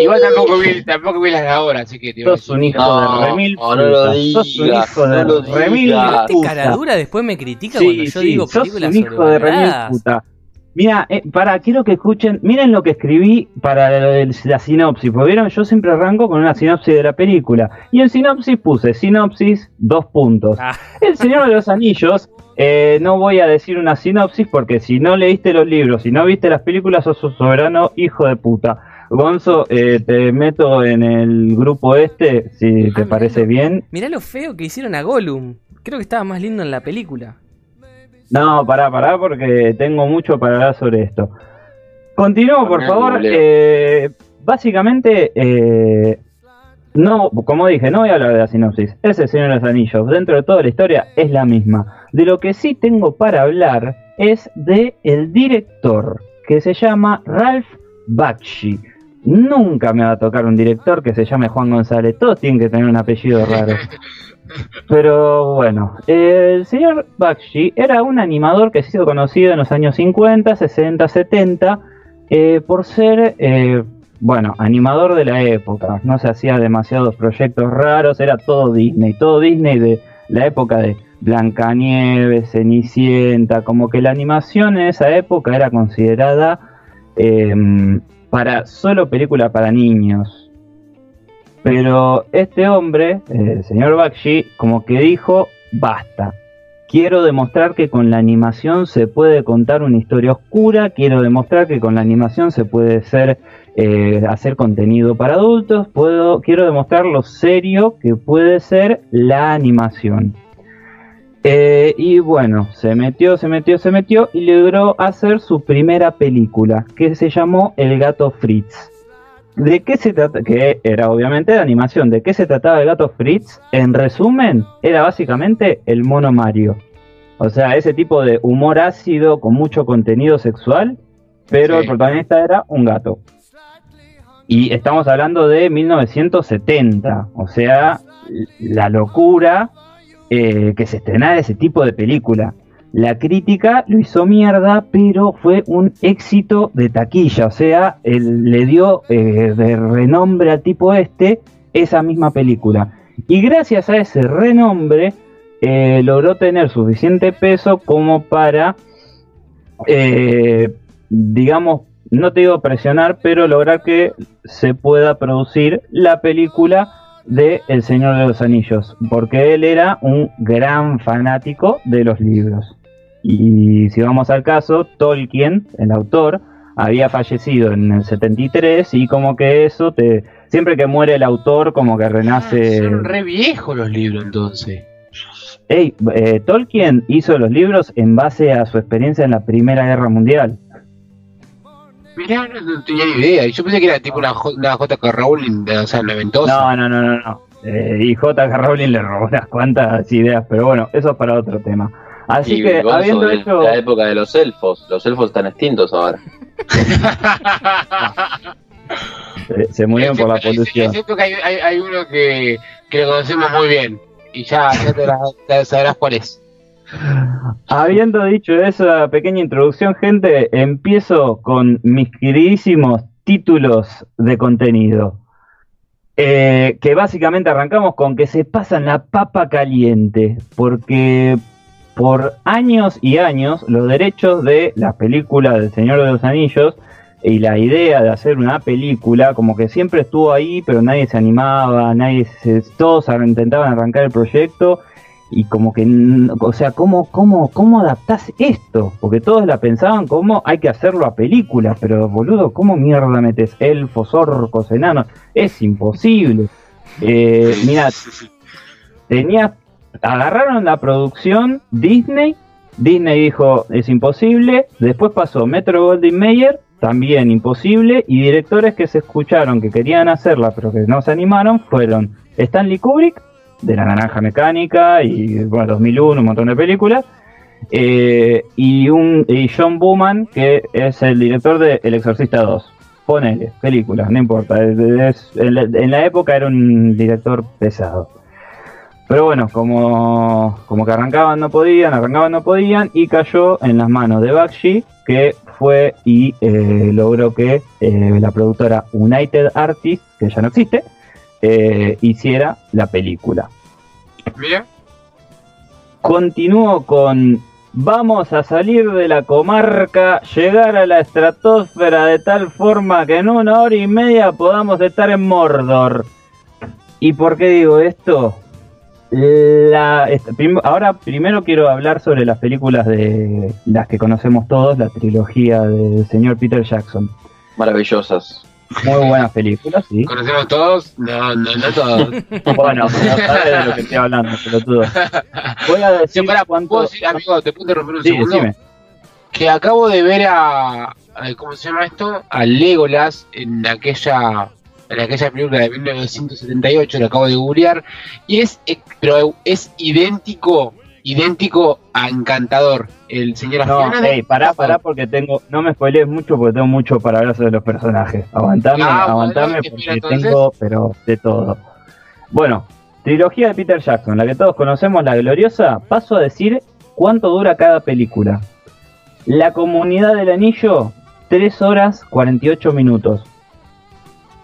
Igual tampoco vi, tampoco vi las de ahora, así que a Sos un hijo No, de remil no lo puta. Sos un hijo de lo remil. Este caradura después me critica Sí, cuando yo sí, digo sos películas un hijo de remil puta. Mira, eh, para, quiero que escuchen, miren lo que escribí para el- la sinopsis, porque vieron, yo siempre arranco con una sinopsis de la película, y en sinopsis puse, sinopsis, dos puntos. Ah. El Señor de los Anillos, eh, no voy a decir una sinopsis porque si no leíste los libros, si no viste las películas, sos un soberano hijo de puta. Gonzo, eh, te meto en el grupo este, si te Ah, parece mirá. bien. Mirá lo feo que hicieron a Gollum. Creo que estaba más lindo en la película. No, pará, pará, porque tengo mucho para hablar sobre esto. Continúo, por favor. Eh, básicamente, eh, no, como dije, no voy a hablar de la sinopsis. Es el Señor de los Anillos. Dentro de toda la historia es la misma. De lo que sí tengo para hablar es de el director, que se llama Ralph Bakshi. Nunca me va a tocar un director que se llame Juan González. Todos tienen que tener un apellido raro. [LAUGHS] Pero bueno, el señor Bakshi era un animador que se hizo conocido en los años 50, 60, 70 eh, por ser, eh, bueno, animador de la época. No se hacía demasiados proyectos raros, era todo Disney, todo Disney de la época de Blancanieves, Cenicienta, como que la animación en esa época era considerada eh, para solo película para niños. Pero este hombre, eh, el señor Bakshi, como que dijo, basta. Quiero demostrar que con la animación se puede contar una historia oscura, quiero demostrar que con la animación se puede eh, hacer contenido para adultos, puedo, quiero demostrar lo serio que puede ser la animación. Eh, y bueno, se metió, se metió, se metió y logró hacer su primera película, que se llamó El gato Fritz. ¿De qué se trata? Que era obviamente de animación. ¿De qué se trataba el gato Fritz? En resumen, era básicamente el mono Mario. O sea, ese tipo de humor ácido con mucho contenido sexual, pero Sí. el protagonista era un gato. Y estamos hablando de 1970, o sea, la locura eh, que se estrenara ese tipo de película. La crítica lo hizo mierda, pero fue un éxito de taquilla. O sea, le dio eh, de renombre al tipo este esa misma película. Y gracias a ese renombre, eh, logró tener suficiente peso como para, digamos, no te digo presionar, pero lograr que se pueda producir la película de El Señor de los Anillos, porque él era un gran fanático de los libros. Y si vamos al caso, Tolkien, el autor, había fallecido en el 73 y como que eso te siempre que muere el autor como que renace Son re viejos los libros entonces. Ey, eh, Tolkien hizo los libros en base a su experiencia en la Primera Guerra Mundial. Mirá, no, no tenía ni idea. Yo pensé que era tipo una, una J.K. Rowling, o sea, noventosa. No, no, no, no, no. Eh, y J.K. Rowling le robó unas cuantas ideas, pero bueno, eso es para otro tema. Así y que habiendo hecho... la época de los elfos. Los elfos están extintos ahora. [LAUGHS] Se, se murieron por la polución. Es cierto que hay, hay, hay uno que, que lo conocemos muy bien. Y ya, ya te, la- te sabrás cuál es. Habiendo dicho esa pequeña introducción, gente, empiezo con mis queridísimos títulos de contenido. Eh, que básicamente arrancamos con que se pasan la papa caliente, porque por años y años los derechos de las películas del Señor de los Anillos y la idea de hacer una película como que siempre estuvo ahí, pero nadie se animaba, nadie se, todos intentaban arrancar el proyecto y como que, o sea, ¿cómo, cómo, ¿cómo adaptás esto? Porque todos la pensaban como hay que hacerlo a película, pero boludo, ¿cómo mierda metes elfos, orcos, enanos? Es imposible. Eh, mira, tenía, agarraron la producción Disney, Disney dijo es imposible, después pasó Metro Goldwyn Mayer, también imposible, y directores que se escucharon que querían hacerla pero que no se animaron fueron Stanley Kubrick, de La Naranja Mecánica y bueno, 2001, un montón de películas, eh, y, un, y John Booman, que es el director de El Exorcista 2. Ponele, película, no importa. en la época era un director pesado. Pero bueno, como, como que arrancaban no podían, arrancaban no podían, y cayó en las manos de Bakshi, que fue y eh, logró que eh, la productora United Artists, que ya no existe, eh, hiciera la película. Mira. Continúo con Vamos a salir de la comarca, llegar a la estratosfera de tal forma que en una hora y media podamos estar en Mordor. ¿Y por qué digo esto? La, est- prim- ahora primero quiero hablar sobre las películas de las que conocemos todos, la trilogía del señor Peter Jackson. Maravillosas. Muy buenas películas, sí. ¿Conocemos todos? No, no, no todos. [LAUGHS] Bueno, pero sabes de lo que estoy hablando, pelotudo. Voy a Sí, decir pará, cuánto... ¿puedo decir, amigo, te puedo interrumpir un Sí, segundo? decime. Que acabo de ver a, a- ¿Cómo se llama esto? A Legolas en aquella. En aquella película de 1978, lo acabo de googlear. Y es. eh, Pero es idéntico. Idéntico a Encantador. El señor No, hey, pará, pará, porque tengo, no me spoilees mucho porque tengo mucho para hablar sobre los personajes. Aguantame, Ah, aguantame porque tengo, pero de todo. Bueno, trilogía de Peter Jackson, la que todos conocemos, la gloriosa, paso a decir cuánto dura cada película. La comunidad del anillo, 3 horas 48 minutos.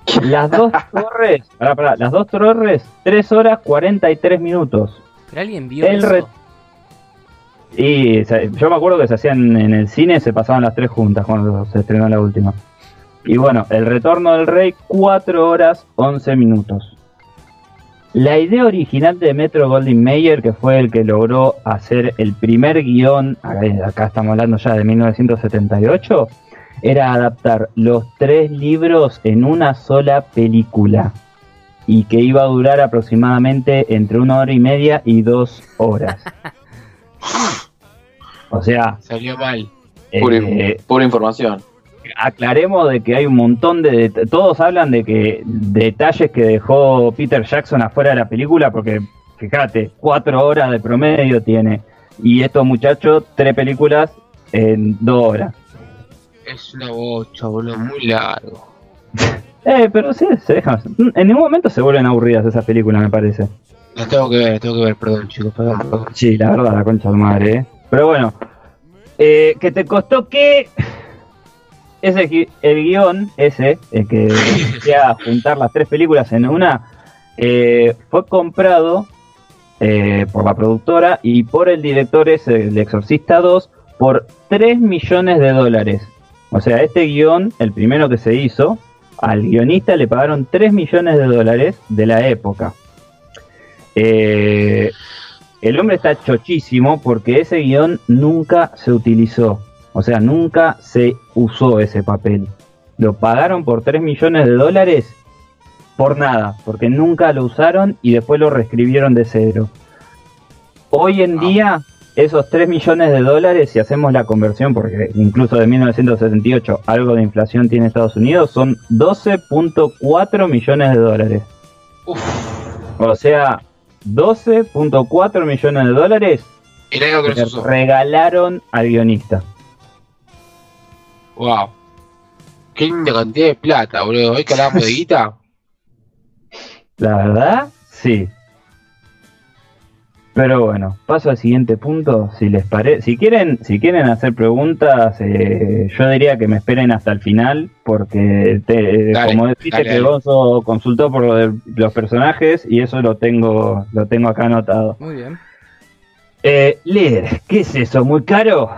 [LAUGHS] Las dos torres, pará, pará, las dos torres, 3 horas 43 minutos. Pero alguien vio El eso. Y yo me acuerdo que se hacían en el cine, se pasaban las tres juntas cuando se estrenó la última. Y bueno, El Retorno del Rey, 4 horas 11 minutos. La idea original de Metro Goldwyn Mayer, que fue el que logró hacer el primer guion, acá estamos hablando ya de 1978, era adaptar los tres libros en una sola película y que iba a durar aproximadamente entre una hora y media y dos horas. [LAUGHS] O sea, Salió mal. Pura, eh, pura información. aclaremos de que hay un montón de todos hablan de que detalles que dejó Peter Jackson afuera de la película porque fíjate cuatro horas de promedio tiene y estos muchachos tres películas en dos horas Es una bocha, boludo, muy largo. [LAUGHS] eh pero sí se dejan en ningún momento se vuelven aburridas esas películas me parece Las tengo que ver, las tengo que ver, perdón, chicos, perdón, perdón. sí la verdad la concha de madre ¿eh? pero bueno eh, que te costó que [LAUGHS] ese gui- el guion ese el que [LAUGHS] decía juntar las tres películas en una eh, fue comprado eh, por la productora y por el director ese el Exorcista 2 por 3 millones de dólares o sea este guion el primero que se hizo al guionista le pagaron 3 millones de dólares de la época eh, el hombre está chochísimo porque ese guion nunca se utilizó. O sea, nunca se usó ese papel. Lo pagaron por 3 millones de dólares por nada, porque nunca lo usaron y después lo reescribieron de cero. Hoy en Ah. día, esos 3 millones de dólares, si hacemos la conversión, porque incluso de 1978 algo de inflación tiene Estados Unidos, son 12.4 millones de dólares. O sea, 12.4 millones de dólares que que regalaron al guionista. Wow. Qué linda cantidad de plata, boludo. Hoy que hablamos de guita. [LAUGHS] La verdad, sí. Pero bueno, paso al siguiente punto. Si les parece, si quieren, si quieren hacer preguntas, eh, yo diría que me esperen hasta el final, porque te- Dale, como dijiste que. Gonzo consultó por lo de los personajes y eso lo tengo, lo tengo acá anotado. Muy bien. Eh, líder, ¿qué es eso? ¿Muy caro?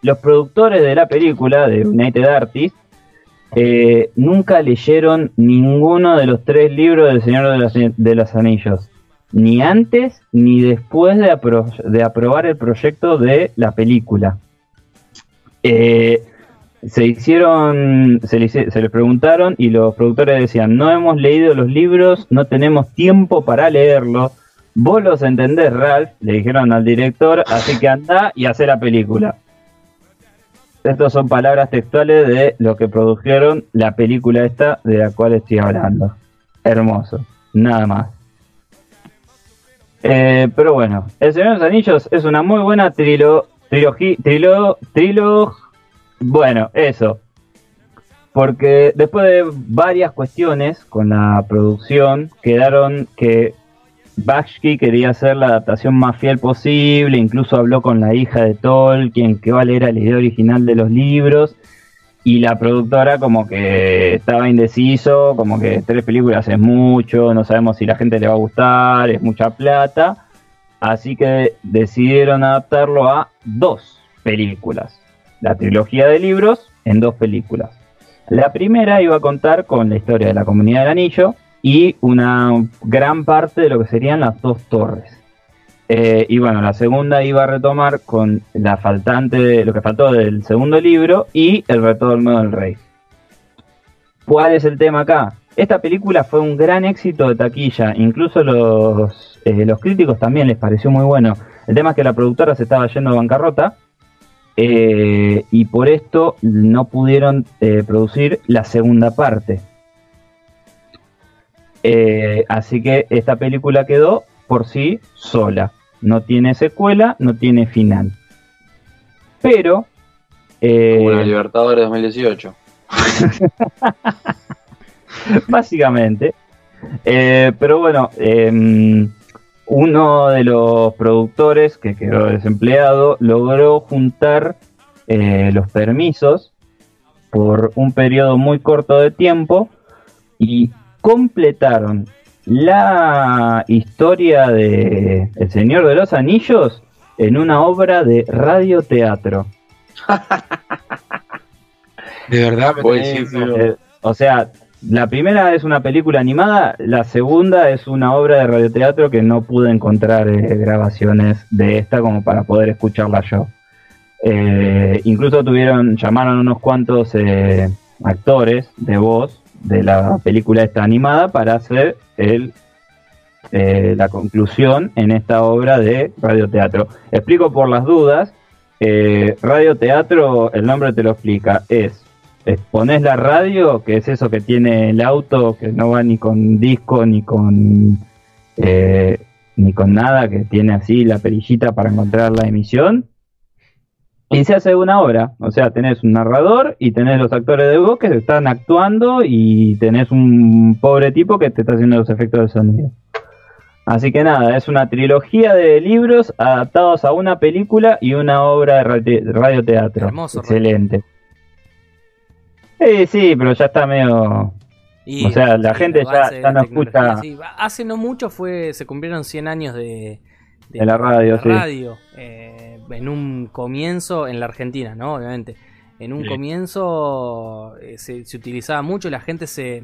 Los productores de la película, de United Artists, eh, nunca leyeron ninguno de los tres libros del Señor de los, de los Anillos. Ni antes ni después de, apro- de aprobar el proyecto de la película. Eh, se hicieron, se, les preguntaron y los productores decían, no hemos leído los libros, no tenemos tiempo para leerlos, vos los entendés, Ralph, le dijeron al director, así que anda y hace la película. Estas son palabras textuales de lo que produjeron la película esta de la cual estoy hablando. Hermoso, nada más. Eh, pero bueno, El Señor de los Anillos es una muy buena trilo, trilogía, trilo, bueno, eso. Porque después de varias cuestiones con la producción, quedaron que Bakshi quería hacer la adaptación más fiel posible, incluso habló con la hija de Tolkien, que va a leer la idea original de los libros, y la productora como que estaba indeciso, como que tres películas es mucho, no sabemos si la gente le va a gustar, es mucha plata, así que decidieron adaptarlo a dos películas, la trilogía de libros en dos películas. La primera iba a contar con la historia de la comunidad del anillo y una gran parte de lo que serían las dos torres. Eh, y bueno, la segunda iba a retomar con la faltante lo que faltó del segundo libro y el retorno del rey. ¿Cuál es el tema acá? Esta película fue un gran éxito de taquilla, incluso los, eh, los críticos también les pareció muy bueno. El tema es que la productora se estaba yendo a bancarrota eh, y por esto no pudieron producir la segunda parte. Así que esta película quedó por sí sola. No tiene secuela, no tiene final. Pero... eh, Como Libertadores 2018. [LAUGHS] básicamente. Eh, pero bueno, eh, uno de los productores que quedó desempleado logró juntar eh, los permisos por un periodo muy corto de tiempo y completaron la historia de El Señor de los Anillos en una obra de radioteatro. [LAUGHS] De verdad me Buenísimo. Eh, o sea, la primera es una película animada, la segunda es una obra de radioteatro que no pude encontrar eh, grabaciones de esta como para poder escucharla yo. Eh, incluso tuvieron, llamaron unos cuantos eh, actores de voz de la película esta animada para hacer el, eh, la conclusión en esta obra de radioteatro. Explico por las dudas. Eh, radioteatro, el nombre te lo explica, es eh, pones la radio, que es eso que tiene el auto, que no va ni con disco ni con eh, ni con nada, que tiene así la perillita para encontrar la emisión. Y se hace una obra, o sea, tenés un narrador y tenés los actores de voz que están actuando y tenés un pobre tipo que te está haciendo los efectos de sonido. Así que nada, es una trilogía de libros adaptados a una película y una obra de radi- radioteatro. Hermoso, Excelente. Sí, sí, pero ya está medio... Y, O sea, la gente ya- no escucha- sí. Hace no mucho fue se cumplieron 100 años de, De la radio, de sí. radio, eh, en un comienzo, en la Argentina, ¿no? Obviamente. En un Sí. comienzo eh, se, se utilizaba mucho, la gente se,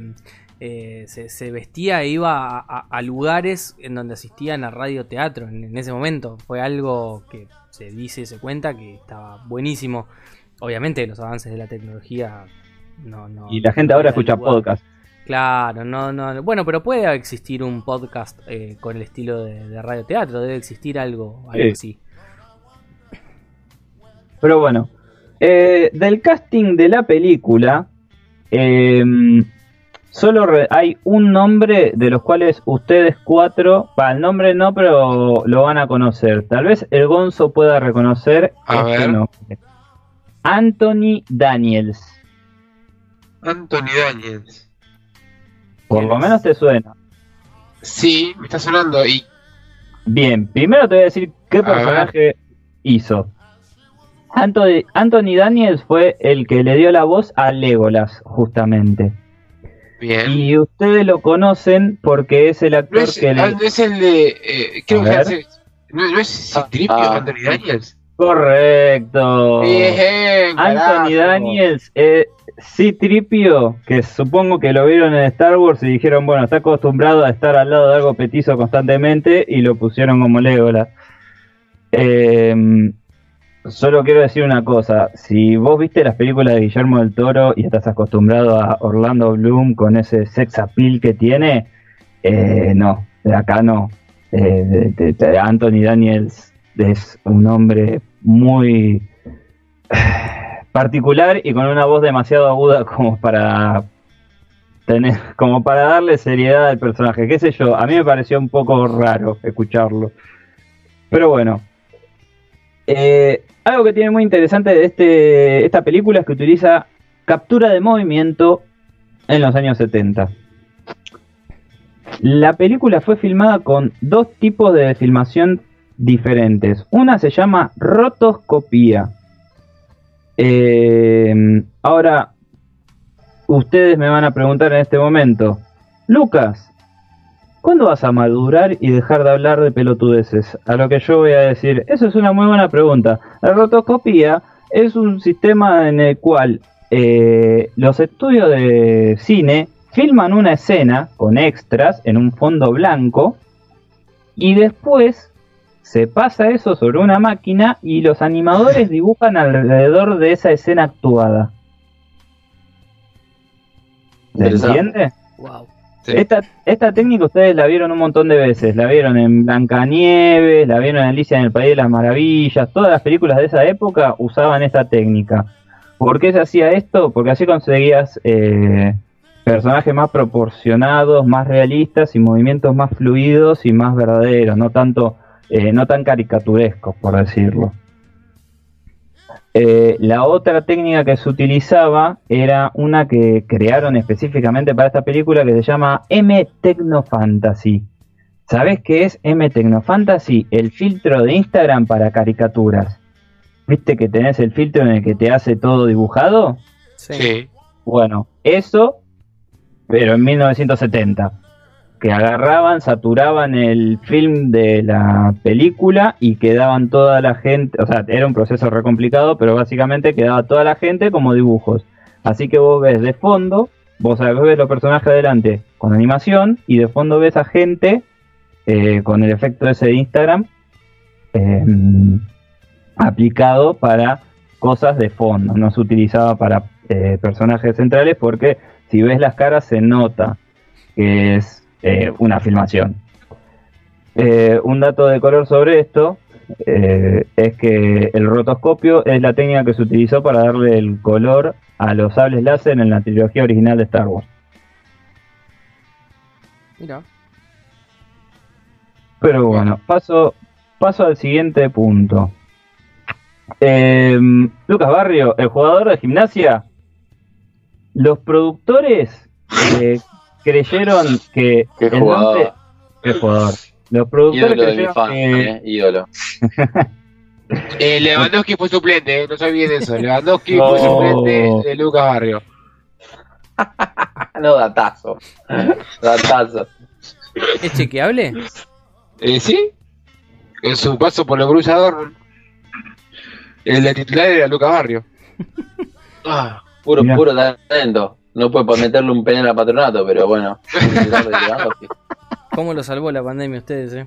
eh, se, se vestía e iba a, a- a lugares en donde asistían a radioteatro en, en ese momento. Fue algo que se dice y se cuenta que estaba buenísimo. obviamente los avances de la tecnología no, no Y la gente ahora no escucha lugar. podcast. Claro, no, no. Bueno, pero puede existir un podcast eh, con el estilo de, de radioteatro, debe existir algo, algo Sí. así. Pero bueno, eh, del casting de la película, eh, solo hay un nombre de los cuales ustedes cuatro, para el nombre no, pero lo van a conocer. Tal vez el Gonzo pueda reconocer A este ver. nombre. Anthony Daniels. Anthony Daniels. Por ¿Quién lo menos te suena. Sí, me está sonando. Y Bien, primero te voy a decir qué A ver. personaje hizo. Anthony, Anthony Daniels fue el que le dio la voz a Legolas, justamente. bien. Y ustedes lo conocen porque es el No actor es, que le... no es el de. Eh, creo A que hace- no, no es Citripio, Ah. Anthony Daniels. Correcto. Bien, Anthony. Daniels, eh, Citripio, que supongo que lo vieron en Star Wars y dijeron, bueno, está acostumbrado a estar al lado de algo petizo constantemente y lo pusieron como Legolas. Eh, solo quiero decir una cosa, si vos viste las películas de Guillermo del Toro y estás acostumbrado a Orlando Bloom con ese sex appeal que tiene, eh, no, de acá no. Eh, de- Anthony Daniels es un hombre muy [SIGHS] particular y con una voz demasiado aguda como para tener, como para darle seriedad al personaje. Qué sé yo, a mí me pareció un poco raro escucharlo. Pero bueno. Eh, algo que tiene muy interesante de este, esta película es que utiliza captura de movimiento en los años 70. La película fue filmada con dos tipos de filmación diferentes. Una se llama rotoscopía. Eh, ahora, ustedes me van a preguntar en este momento, Lucas, ¿cuándo vas a madurar y dejar de hablar de pelotudeces? A lo que yo voy a decir, eso es una muy buena pregunta. La rotoscopía es un sistema en el cual eh, los estudios de cine filman una escena con extras en un fondo blanco y después se pasa eso sobre una máquina y los animadores [LAUGHS] dibujan alrededor de esa escena actuada. ¿Se entiende? Wow. Esta, esta técnica ustedes la vieron un montón de veces. La vieron en Blancanieves, la vieron en Alicia en el País de las Maravillas. Todas las películas de esa época usaban esta técnica. ¿Por qué se hacía esto? Porque así conseguías eh, personajes más proporcionados, más realistas y movimientos más fluidos y más verdaderos, no tanto, eh, no tan caricaturescos, por decirlo. Eh, la otra técnica que se utilizaba era una que crearon específicamente para esta película que se llama M Techno Fantasy. ¿Sabés qué es M Techno Fantasy? El filtro de Instagram para caricaturas. ¿Viste que tenés el filtro en el que te hace todo dibujado? Sí. Sí. Bueno, eso, pero en 1970. Que agarraban, saturaban el film de la película y quedaban toda la gente, o sea, era un proceso re complicado, pero básicamente quedaba toda la gente como dibujos. Así que vos ves de fondo, vos ves los personajes adelante con animación y de fondo ves a gente eh, con el efecto ese de Instagram eh, aplicado para cosas de fondo, no se utilizaba para eh, personajes centrales porque si ves las caras se nota que es eh, una filmación. Eh, un dato de color sobre esto eh, es que el rotoscopio es la técnica que se utilizó para darle el color a los sables láser en la trilogía original de Star Wars. Mira. Pero bueno, paso, paso al siguiente punto. Eh, Lucas Barrio, el jugador de gimnasia. Los productores eh, creyeron que Qué jugador. nombre. Qué jugador. Los productores Ídolo de mi creyeron fan, que. eh, ídolo. [LAUGHS] Eh, Lewandowski fue suplente, eh, no se olviden eso. Lewandowski No. fue suplente de Lucas Barrio. [LAUGHS] No, datazo. Datazo. ¿Es chequeable? Eh, ¿Sí? En su paso por los Dortmund. El titular era Lucas Barrio. Ah, puro, Mirá. puro talento. No puede por meterle un penal a patronato, pero bueno. ¿Cómo lo salvó la pandemia ustedes, eh?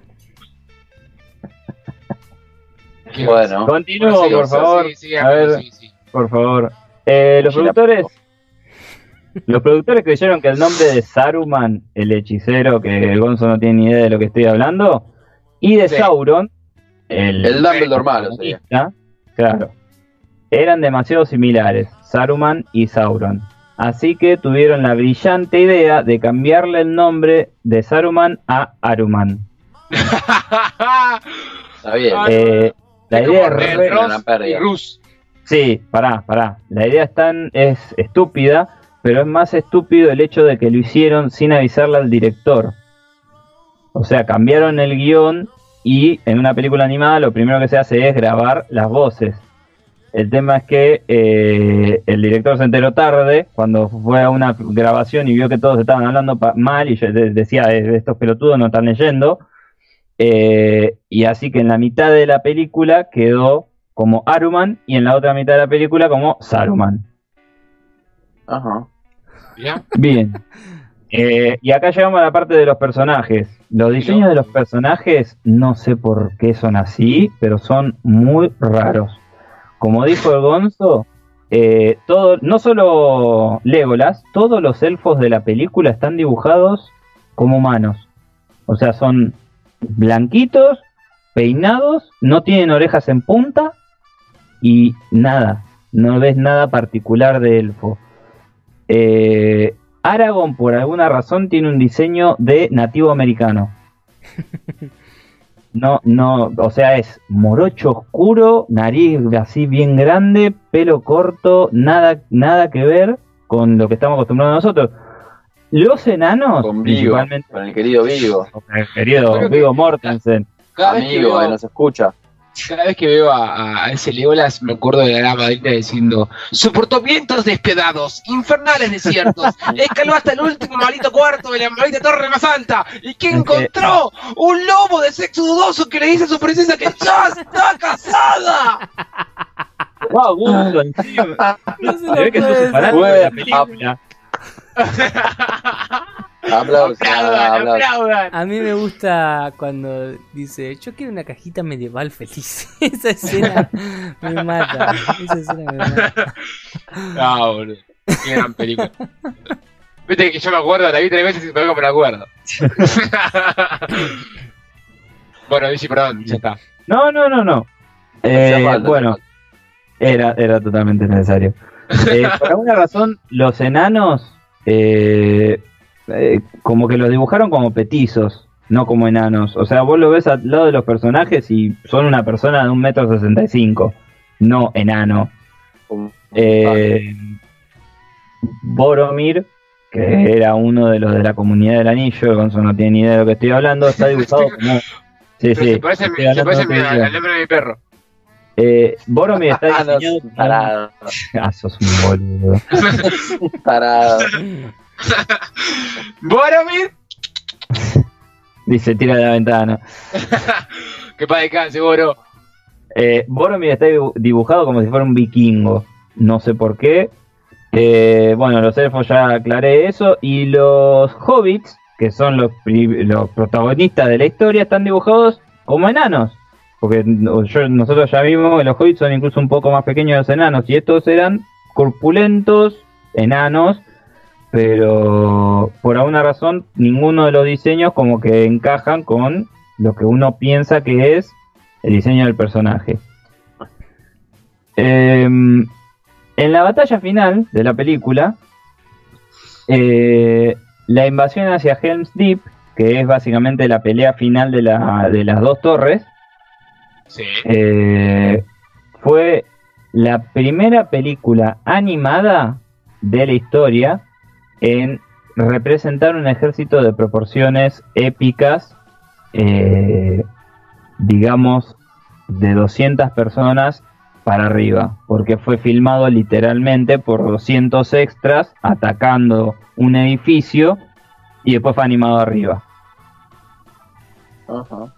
¿Qué Bueno, Continúo, Sí, por favor. sí, sí, a ver, sí, sí. por favor. Eh, los productores. Los productores creyeron que el nombre de Saruman, el hechicero, que el Gonzo no tiene ni idea de lo que estoy hablando, y de Sí. Sauron, el, El Dumbledore malo sería. claro, eran demasiado similares, Saruman y Sauron. Así que tuvieron la brillante idea de cambiarle el nombre de Saruman a Aruman. [LAUGHS] Está bien. Eh, la Es idea es Red re- una Ross gran y pérdida. Rus. Sí, pará, pará. La idea es tan es estúpida, pero es más estúpido el hecho de que lo hicieron sin avisarle al director. O sea, cambiaron el guion y en una película animada lo primero que se hace es grabar las voces. El tema es que eh, el director se enteró tarde cuando fue a una grabación y vio que todos estaban hablando pa- mal y yo de- decía, "Eh, estos pelotudos no están leyendo. Eh, y así que en la mitad de la película quedó como Aruman y en la otra mitad de la película como Saruman. Ajá. Bien. [LAUGHS] Eh, y acá llegamos a la parte de los personajes. Los diseños de los personajes no sé por qué son así, pero son muy raros. Como dijo el Gonzo, eh, no solo Legolas, todos los elfos de la película están dibujados como humanos. O sea, son blanquitos, peinados, no tienen orejas en punta y nada, no ves nada particular de elfo. Eh, Aragorn, por alguna razón, tiene un diseño de nativo americano. [LAUGHS] No, no, o sea, es morocho oscuro, nariz así bien grande, pelo corto, nada, nada que ver con lo que estamos acostumbrados nosotros. Los enanos, Con Vigo, principalmente, con el querido Vigo. con el querido Vigo Mortensen, que Amigo, que nos escucha. Cada vez que veo a, a ese Legolas me acuerdo de la gran madrina diciendo soportó vientos despiadados, infernales desiertos, [LAUGHS] escaló hasta el último maldito cuarto de la maldita torre más alta y que encontró un lobo de sexo dudoso que le dice a su princesa que ya [LAUGHS] está casada. ¡Wow, gusto! encima! No se Se ve que sos un fanático de la película. [LAUGHS] Aplausos. Aplaudan, aplausos. aplaudan. A mí me gusta cuando dice, yo quiero una cajita medieval feliz. [LAUGHS] Esa escena me mata. Esa escena me mata. No, boludo. Qué gran película. Viste que yo me acuerdo, la vi tres veces y me me la acuerdo. [LAUGHS] bueno, Vichy, perdón, ya está. No, no, no, no. Eh, falta, bueno, era, era totalmente necesario. Eh, por alguna razón, los enanos, eh, eh, como que los dibujaron como petizos, no como enanos. O sea, vos lo ves al lado de los personajes y son una persona de un metro sesenta y cinco, no enano. Eh, Boromir, que era uno de los de la comunidad del anillo, Gonzo no tiene ni idea de lo que estoy hablando, está dibujado [LAUGHS] como... Sí, sí, se parece, se mi- al nombre de mi perro. Eh, Boromir está [LAUGHS] Ah, diseñado como- tarado. [LAUGHS] Ah, sos un boludo. Tarado. [LAUGHS] Boromir, [LAUGHS] Dice, tira de la ventana. [LAUGHS] que para descanse, Boro. Eh, Boromir está dibu- dibujado como si fuera un vikingo. No sé por qué. Eh, bueno, los elfos ya aclaré eso. Y los hobbits, que son los, los protagonistas de la historia, están dibujados como enanos. Porque yo- nosotros ya vimos que los hobbits son incluso un poco más pequeños que los enanos. Y estos eran corpulentos, enanos. Pero por alguna razón, ninguno de los diseños como que encajan con lo que uno piensa que es el diseño del personaje. Em, en la batalla final de la película, eh, la invasión hacia Helm's Deep, que es básicamente la pelea final de, la- de las dos torres, Sí. eh, fue la primera película animada de la historia en representar un ejército de proporciones épicas, eh, digamos, de 200 personas para arriba, porque fue filmado literalmente por 200 extras atacando un edificio y después fue animado arriba. Ajá.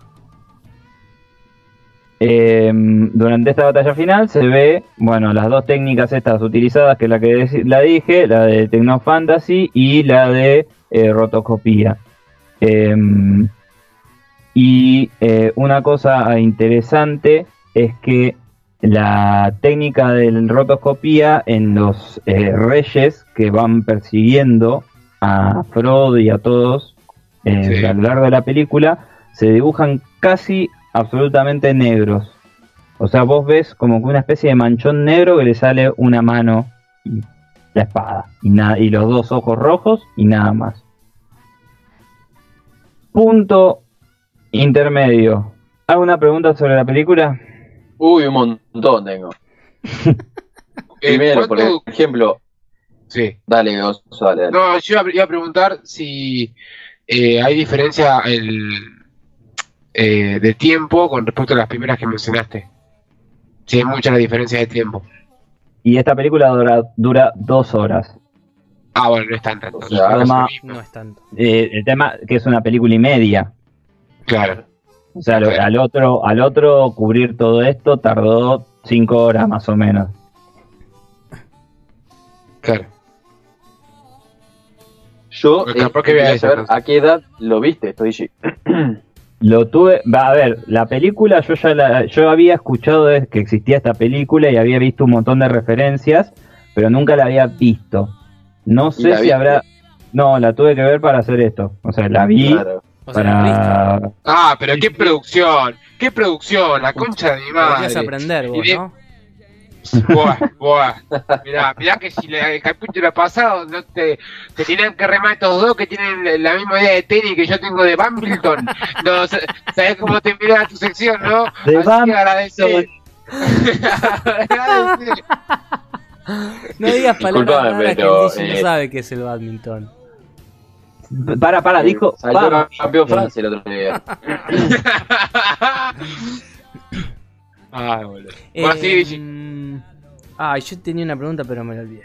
Eh, durante esta batalla final se ve, bueno, las dos técnicas estas utilizadas, que es la que la dije, la de Tecnofantasy y la de eh, rotoscopía. Eh, y eh, una cosa interesante es que la técnica de la rotoscopía en los eh, reyes que van persiguiendo a Frodo y a todos eh, Sí. a lo largo de la película se dibujan casi absolutamente negros. O sea, vos ves como que una especie de manchón negro que le sale una mano y la espada y, nada, y los dos ojos rojos y nada más. Punto intermedio. ¿Alguna pregunta sobre la película? Uy, un montón tengo. [LAUGHS] Eh, Primero, por ¿cuánto- ejemplo, Sí. dale, Gonzo, dale, dale. No, yo iba a- iba a preguntar si eh, hay diferencia el, eh, de tiempo con respecto a las primeras que mencionaste. Si hay mucha la diferencia de tiempo. Y esta película dura, dura dos horas. Ah, bueno, no es entonces, O sea, no es toma-. No es tanto. Eh, el tema que es una película y media. Claro. O sea, lo- al otro, al otro cubrir todo esto tardó cinco horas más o menos. Claro. Yo eh, quería saber a qué edad lo viste, estoy [CLEARS THROAT] [CLEARS THROAT] Lo tuve, va a ver, la película yo ya la, yo había escuchado de que existía esta película y había visto un montón de referencias, pero nunca la había visto. No ¿Y sé si viste? habrá, no, la tuve que ver para hacer esto. O sea, la vi Claro. O sea, listo. para, Ah, pero qué producción. Qué producción. La concha de mi Podrías madre. aprender vos, ¿no? Buah, buah. Mirá, mirá que si la- el capítulo pasado no te, te tenían que remar estos dos que tienen la misma idea de tenis que yo tengo de Bambleton. No, sa- sabés cómo te mira tu sección, ¿no? De Así que agradecer. Agradecer. No digas palabras raras que el no eh, sabe qué es el badminton. para, para, dijo, Salió campeón Francia el otro día. [LAUGHS] Ay, boludo. Bueno, Eh, sí. Ay, yo tenía una pregunta, pero me la olvidé.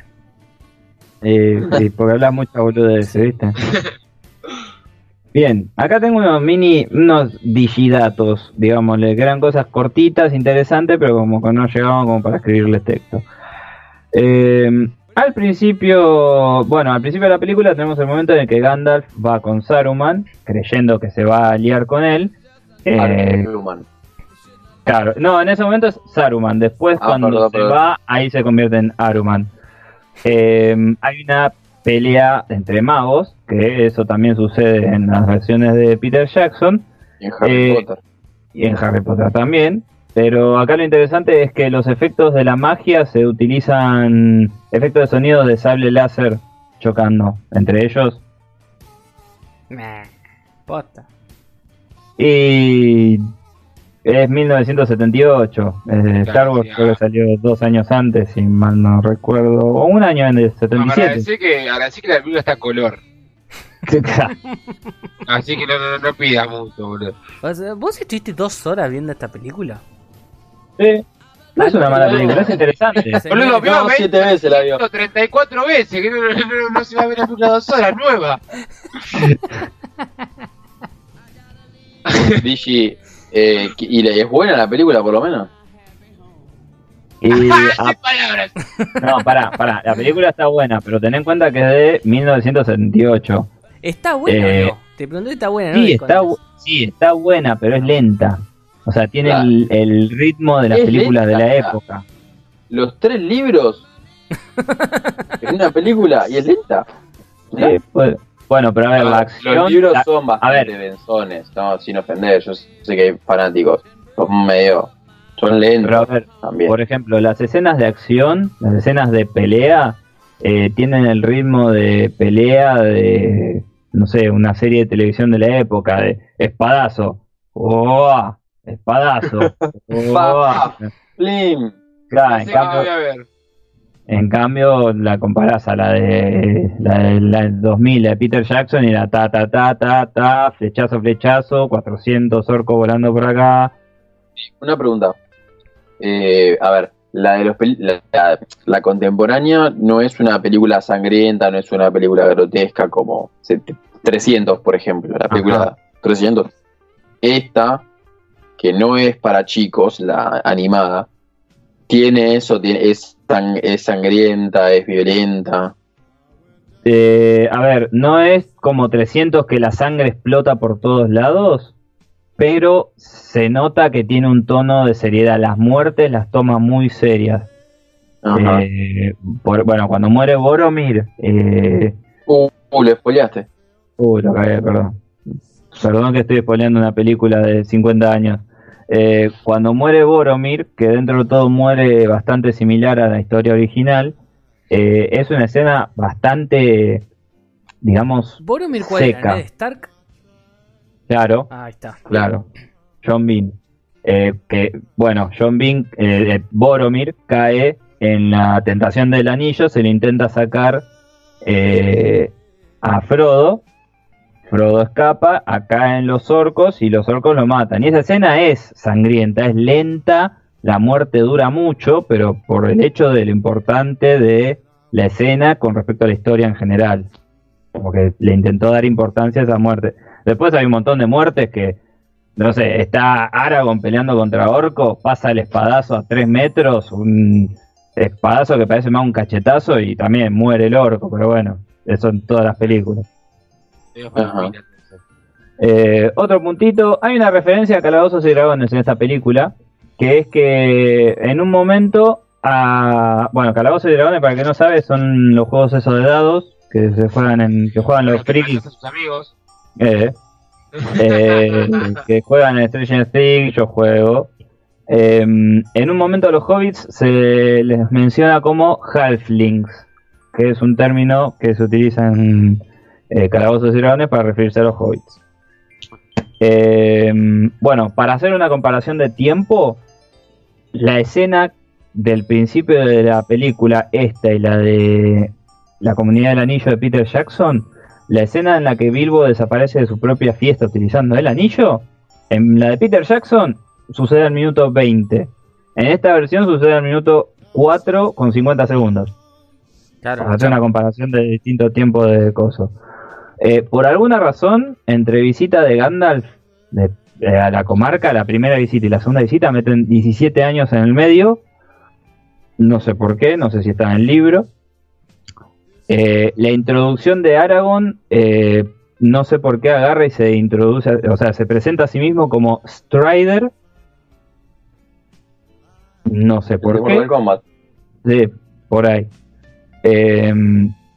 Eh, [LAUGHS] sí, porque hablas mucha boludez, ¿viste? [LAUGHS] Bien, acá tengo unos mini, unos digidatos, digámosle, que eran cosas cortitas, interesantes, pero como que no llegaban como para escribirles texto. Eh, al principio, bueno, al principio de la película tenemos el momento en el que Gandalf va con Saruman, creyendo que se va a liar con él. Eh, Saruman. Claro, no, en ese momento es Saruman. Después, Ah, cuando perdón, se perdón. va, ahí se convierte en Aruman. Eh, hay una pelea entre magos, que eso también sucede en las versiones de Peter Jackson Y en Harry Eh, Potter. y en Harry Potter también. Pero acá lo interesante es que los efectos de la magia se utilizan efectos de sonido de sable láser chocando entre ellos. Meh, Posta. Y es 1978. Eh, Star Wars creo que salió dos años antes, si mal no recuerdo. O un año en el 77. Agradecer que, agradecer que la película está a color. [LAUGHS] Así que no, no, no pidas mucho, boludo. ¿Vos estuviste dos horas viendo esta película? Sí. No es una mala película, es interesante. [LAUGHS] Boludo, vio No, 20, siete veces la vio. 34 veces, que no, no, no- no se va a ver la película dos horas, nueva. [LAUGHS] Digi, eh, ¿y es buena la película por lo menos? Y, [LAUGHS] ah, palabras. no, pará, pará. La película está buena, pero ten en cuenta que es de 1978. ¿Está buena Eh, no? Te pregunté si está buena, ¿no? Sí está, sí, está buena, pero es lenta. O sea, tiene Claro. el, el ritmo de las películas de la época. Los tres libros [LAUGHS] en una película y es lenta. Sí, pues, bueno, pero a ver, la acción. Los libros la- son bastante ver. densones, no, sin ofender, yo sé que hay fanáticos, son medio, son lentos pero a ver, también. Por ejemplo, las escenas de acción, las escenas de pelea, eh, tienen el ritmo de pelea de, no sé, una serie de televisión de la época, de espadazo, ¡oh! espadazo, [LAUGHS] ¡oh! Plim. Claro, en cambio, a ver. En cambio la comparás a la de la, de- la del 2000 la de Peter Jackson y la ta ta ta ta ta, flechazo flechazo, 400 orcos volando por acá. Una pregunta. Eh, a ver, la de los la, la- la contemporánea no es una película sangrienta, no es una película grotesca como set- 300, por ejemplo, la película Ajá. 300. Esta, que no es para chicos, la animada, tiene eso, tiene, es, sang- es sangrienta, es violenta. Eh, a ver, ¿no es como 300 que la sangre explota por todos lados? pero se nota que tiene un tono de seriedad. Las muertes las toma muy serias. Ajá. Eh, por- bueno, cuando muere Boromir, eh, Uh, uh, le spoileaste. Uy, lo cagué, perdón. Perdón que estoy spoileando una película de 50 años. Eh, cuando muere Boromir, que dentro de todo muere bastante similar a la historia original, eh, es una escena bastante, digamos, ¿Boromir cuál era? Seca. ¿Ned Stark? claro, Ah, ahí está. claro. John Bean. Eh, que, bueno, John Bean, eh, eh, Boromir cae en la tentación del anillo, se le intenta sacar a Frodo. Frodo escapa, acá en los orcos y los orcos lo matan. Y esa escena es sangrienta, es lenta, la muerte dura mucho, pero por el hecho de lo importante de la escena con respecto a la historia en general. Como que le intentó dar importancia a esa muerte. Después hay un montón de muertes que, no sé, está Aragorn peleando contra Orco, pasa el espadazo a 3 metros, un espadazo que parece más un cachetazo y también muere el orco, pero bueno, eso en todas las películas. Eh, otro puntito, hay una referencia a Calabozos y Dragones en esta película, que es que en un momento, a, bueno, Calabozos y Dragones, para que no sabe, son los juegos esos de dados que se juegan en, que juegan los frikis, sus amigos. eh, eh, que juegan en Stranger Things, yo juego. Eh, en un momento a los hobbits se les menciona como halflings, que es un término que se utiliza en eh, Calabozos y Dragones para referirse a los hobbits. Eh, bueno, para hacer una comparación de tiempo, la escena del principio de la película, esta y la de la comunidad del anillo de Peter Jackson, la escena en la que Bilbo desaparece de su propia fiesta utilizando el anillo, en la de Peter Jackson sucede al minuto 20. En esta versión sucede al minuto 4 con 50 segundos. Claro. Para hacer una comparación de distintos tiempos de cosas. Eh, por alguna razón, entre visita de Gandalf de- de a la comarca, la primera visita y la segunda visita, meten 17 años en el medio. No sé por qué, no sé si está en el libro. Eh, la introducción de Aragorn, eh, no sé por qué agarra y se introduce, o sea, se presenta a sí mismo como Strider. No sé por qué. Kombat. Sí, por ahí. Eh,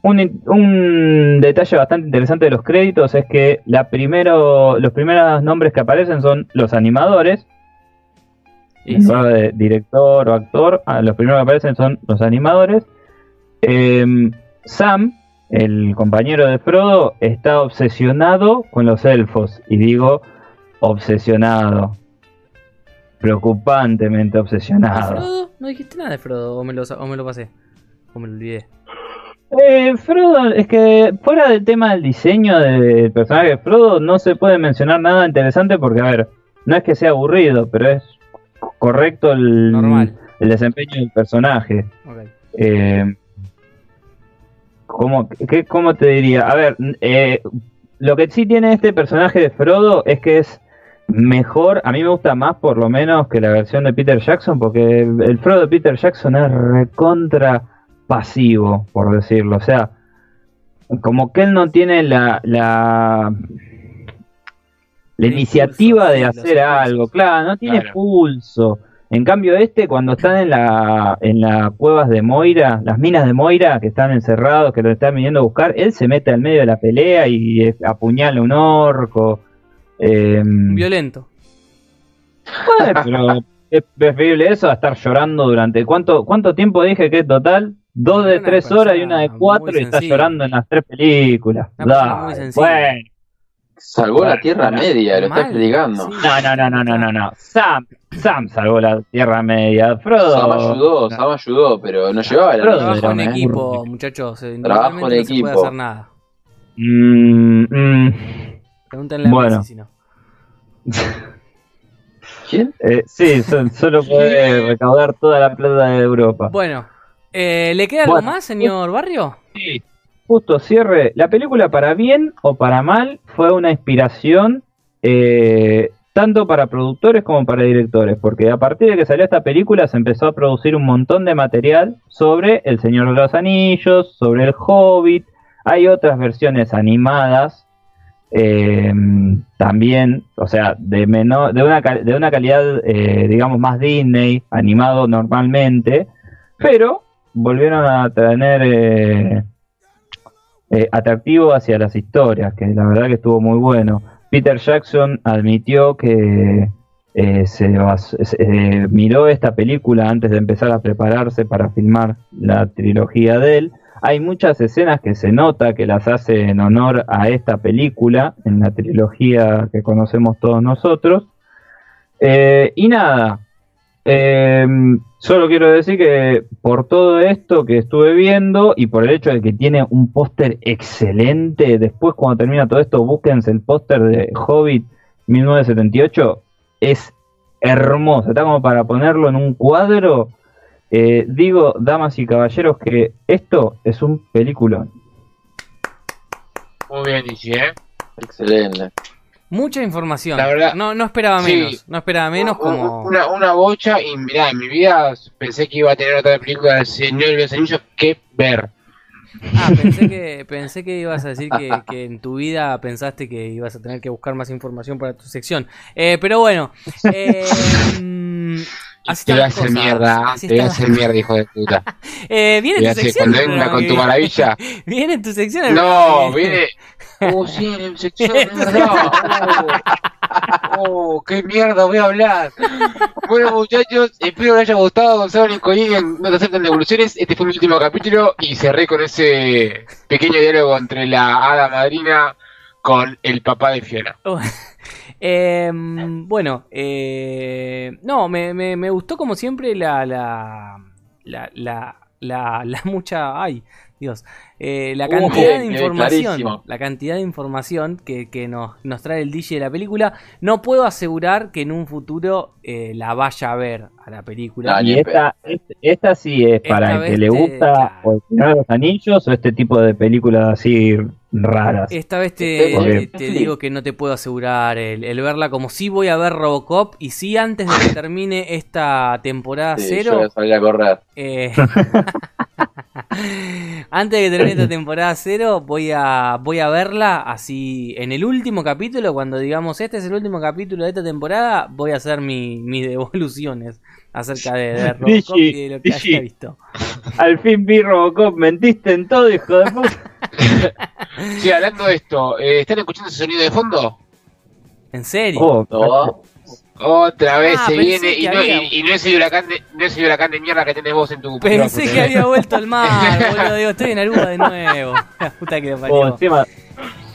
un, un detalle bastante interesante de los créditos es que la primero, los primeros nombres que aparecen son los animadores. Y lugar de director o actor, ah, los primeros que aparecen son los animadores. Eh, Sam, el compañero de Frodo, está obsesionado con los elfos. Y digo, obsesionado. Preocupantemente ¿Y obsesionado. Frodo? No dijiste nada de Frodo, o me lo, o me lo pasé. O me lo olvidé. Eh, Frodo, es que fuera del tema del diseño del personaje de Frodo, no se puede mencionar nada interesante porque, a ver, no es que sea aburrido, pero es correcto el, Normal. el desempeño del personaje. Eh, ¿cómo, qué- ¿Cómo te diría? A ver, eh, lo que sí tiene este personaje de Frodo es que es mejor, a mí me gusta más por lo menos que la versión de Peter Jackson, porque el Frodo de Peter Jackson es recontra pasivo, por decirlo. O sea, como que él no tiene la, la, iniciativa de hacer algo, claro, no tiene Claro. pulso. En cambio, este, cuando están en la en las cuevas de Moira, las minas de Moira, que están encerrados, que lo están viniendo a buscar, él se mete al medio de la pelea y apuñala a un orco. Eh, Violento. bueno, pero [LAUGHS] es preferible eso a estar llorando durante. ¿Cuánto, cuánto tiempo dije que es total? Dos de Una tres persona horas y una de cuatro y está llorando en las tres películas. Sensible. bueno. Salvó la Tierra bueno. Media, lo está Mal, explicando. sí. No, no, no, no, no, no, no. Sam, Sam salvó la Tierra Media. Frodo. Sam ayudó, Sam ayudó, pero no llevaba la Frodo Trabajo en equipo, muchachos. eh, Trabajo en no se puede equipo. hacer nada. Mm, mm, Pregúntenle a Bueno. Messi si no. ¿Quién? eh, sí, so- solo puede recaudar toda la plata de Europa. Bueno, eh, ¿le queda algo más, señor Barrio? Sí, justo cierre. La película, para bien o para mal, fue una inspiración eh, tanto para productores como para directores, porque a partir de que salió esta película se empezó a producir un montón de material sobre El Señor de los Anillos, sobre El Hobbit. Hay otras versiones animadas eh, también, o sea, de menor, de una, de una calidad, eh, digamos, más Disney, animado normalmente, pero volvieron a tener eh, eh, atractivo hacia las historias, que la verdad que estuvo muy bueno. Peter Jackson admitió que eh, se, miró esta película antes de empezar a prepararse para filmar la trilogía de él. Hay muchas escenas que se nota que las hace en honor a esta película, en la trilogía que conocemos todos nosotros. Y nada, eh, solo quiero decir que por todo esto que estuve viendo y por el hecho de que tiene un póster excelente, después cuando termina todo esto, búsquense el póster de Hobbit 1978, es hermoso, está como para ponerlo en un cuadro. Eh, digo, damas y caballeros, que esto es un peliculón. Muy bien, ¿eh? Excelente. Mucha información. La verdad- no, no esperaba Sí. menos. No esperaba menos como. Una, una bocha y mirá, en mi vida pensé que iba a tener otra película del Señor de los Anillos que ver. Ah, pensé que, pensé que ibas a decir que, que en tu vida pensaste que ibas a tener que buscar más información para tu sección. Eh, pero bueno. [LAUGHS] Eh, mm, así Te voy a hacer mierda, así te voy a hacer mierda, hijo de puta. [LAUGHS] Eh, viene Te voy a tu hacer, sección. con tu maravilla. viene. [LAUGHS] Viene tu sección. No, viene. Oh, [LAUGHS] sí, en mi sección, es verdad. Oh, oh, qué mierda voy a hablar. Bueno, muchachos, espero que les haya gustado Gonzalo Nicolini en No te aceptan devoluciones. Este fue mi último capítulo y cerré con ese pequeño diálogo entre la hada madrina con el papá de Fiona. Eh, [LAUGHS] bueno, eh, no, me, me, me gustó como siempre la, la, la, la, la, la mucha, ay, Dios, eh, la Uh, cantidad de bien, información, clarísimo. la cantidad de información que, que nos, nos trae el DJ de la película. No puedo asegurar que en un futuro eh, la vaya a ver a la película. Ah, Y esta, est- esta sí es para el que le te- gusta claro. o el Señor de los Anillos o este tipo de películas así raras. Esta vez te, Porque- te digo que no te puedo asegurar el, el verla como si voy a ver Robocop y si antes de que termine esta temporada Sí, yo cero voy a salir a correr. Eh, [LAUGHS] [LAUGHS] Antes de que termine esta temporada cero, voy a, voy a verla así en el último capítulo, cuando digamos este es el último capítulo de esta temporada, voy a hacer mi- mis devoluciones acerca de, de Robocop Digi, y de lo que Digi. haya visto. Al fin vi Robocop, mentiste en todo, hijo de puta. [LAUGHS] Sí, hablando de esto, eh, ¿están escuchando ese sonido de fondo? ¿En serio? Oh, No, Otra vez Ah, se viene y no, había- y, y no es el huracán de, no es el huracán de mierda que tenés vos en tu Pensé micrófono, que había vuelto al mar, [LAUGHS] boludo. Digo, estoy en Aruba de nuevo. [LAUGHS] La puta que lo oh, encima,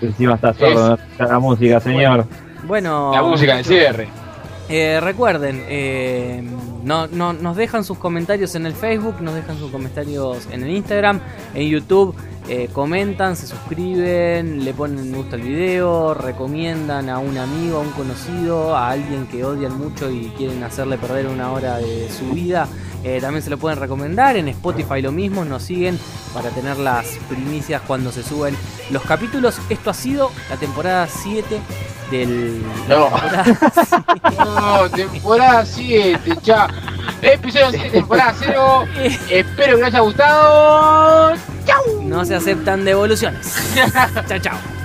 encima está sordo, no escucha la música, señor. Bueno, La música de cierre. Eh, recuerden, eh, no, no- nos dejan sus comentarios en el Facebook, nos dejan sus comentarios en el Instagram, en YouTube, eh, comentan, se suscriben, le ponen me gusta al video, recomiendan a un amigo, a un conocido, a alguien que odian mucho y quieren hacerle perder una hora de su vida. Eh, también se lo pueden recomendar, en Spotify lo mismo, nos siguen para tener las primicias cuando se suben los capítulos. Esto ha sido la temporada 7 del... la No. temporada [LAUGHS] No, temporada 7, ya. Episodio 7, temporada 0. [LAUGHS] Espero que les haya gustado. No se aceptan devoluciones. [LAUGHS] chao, chao.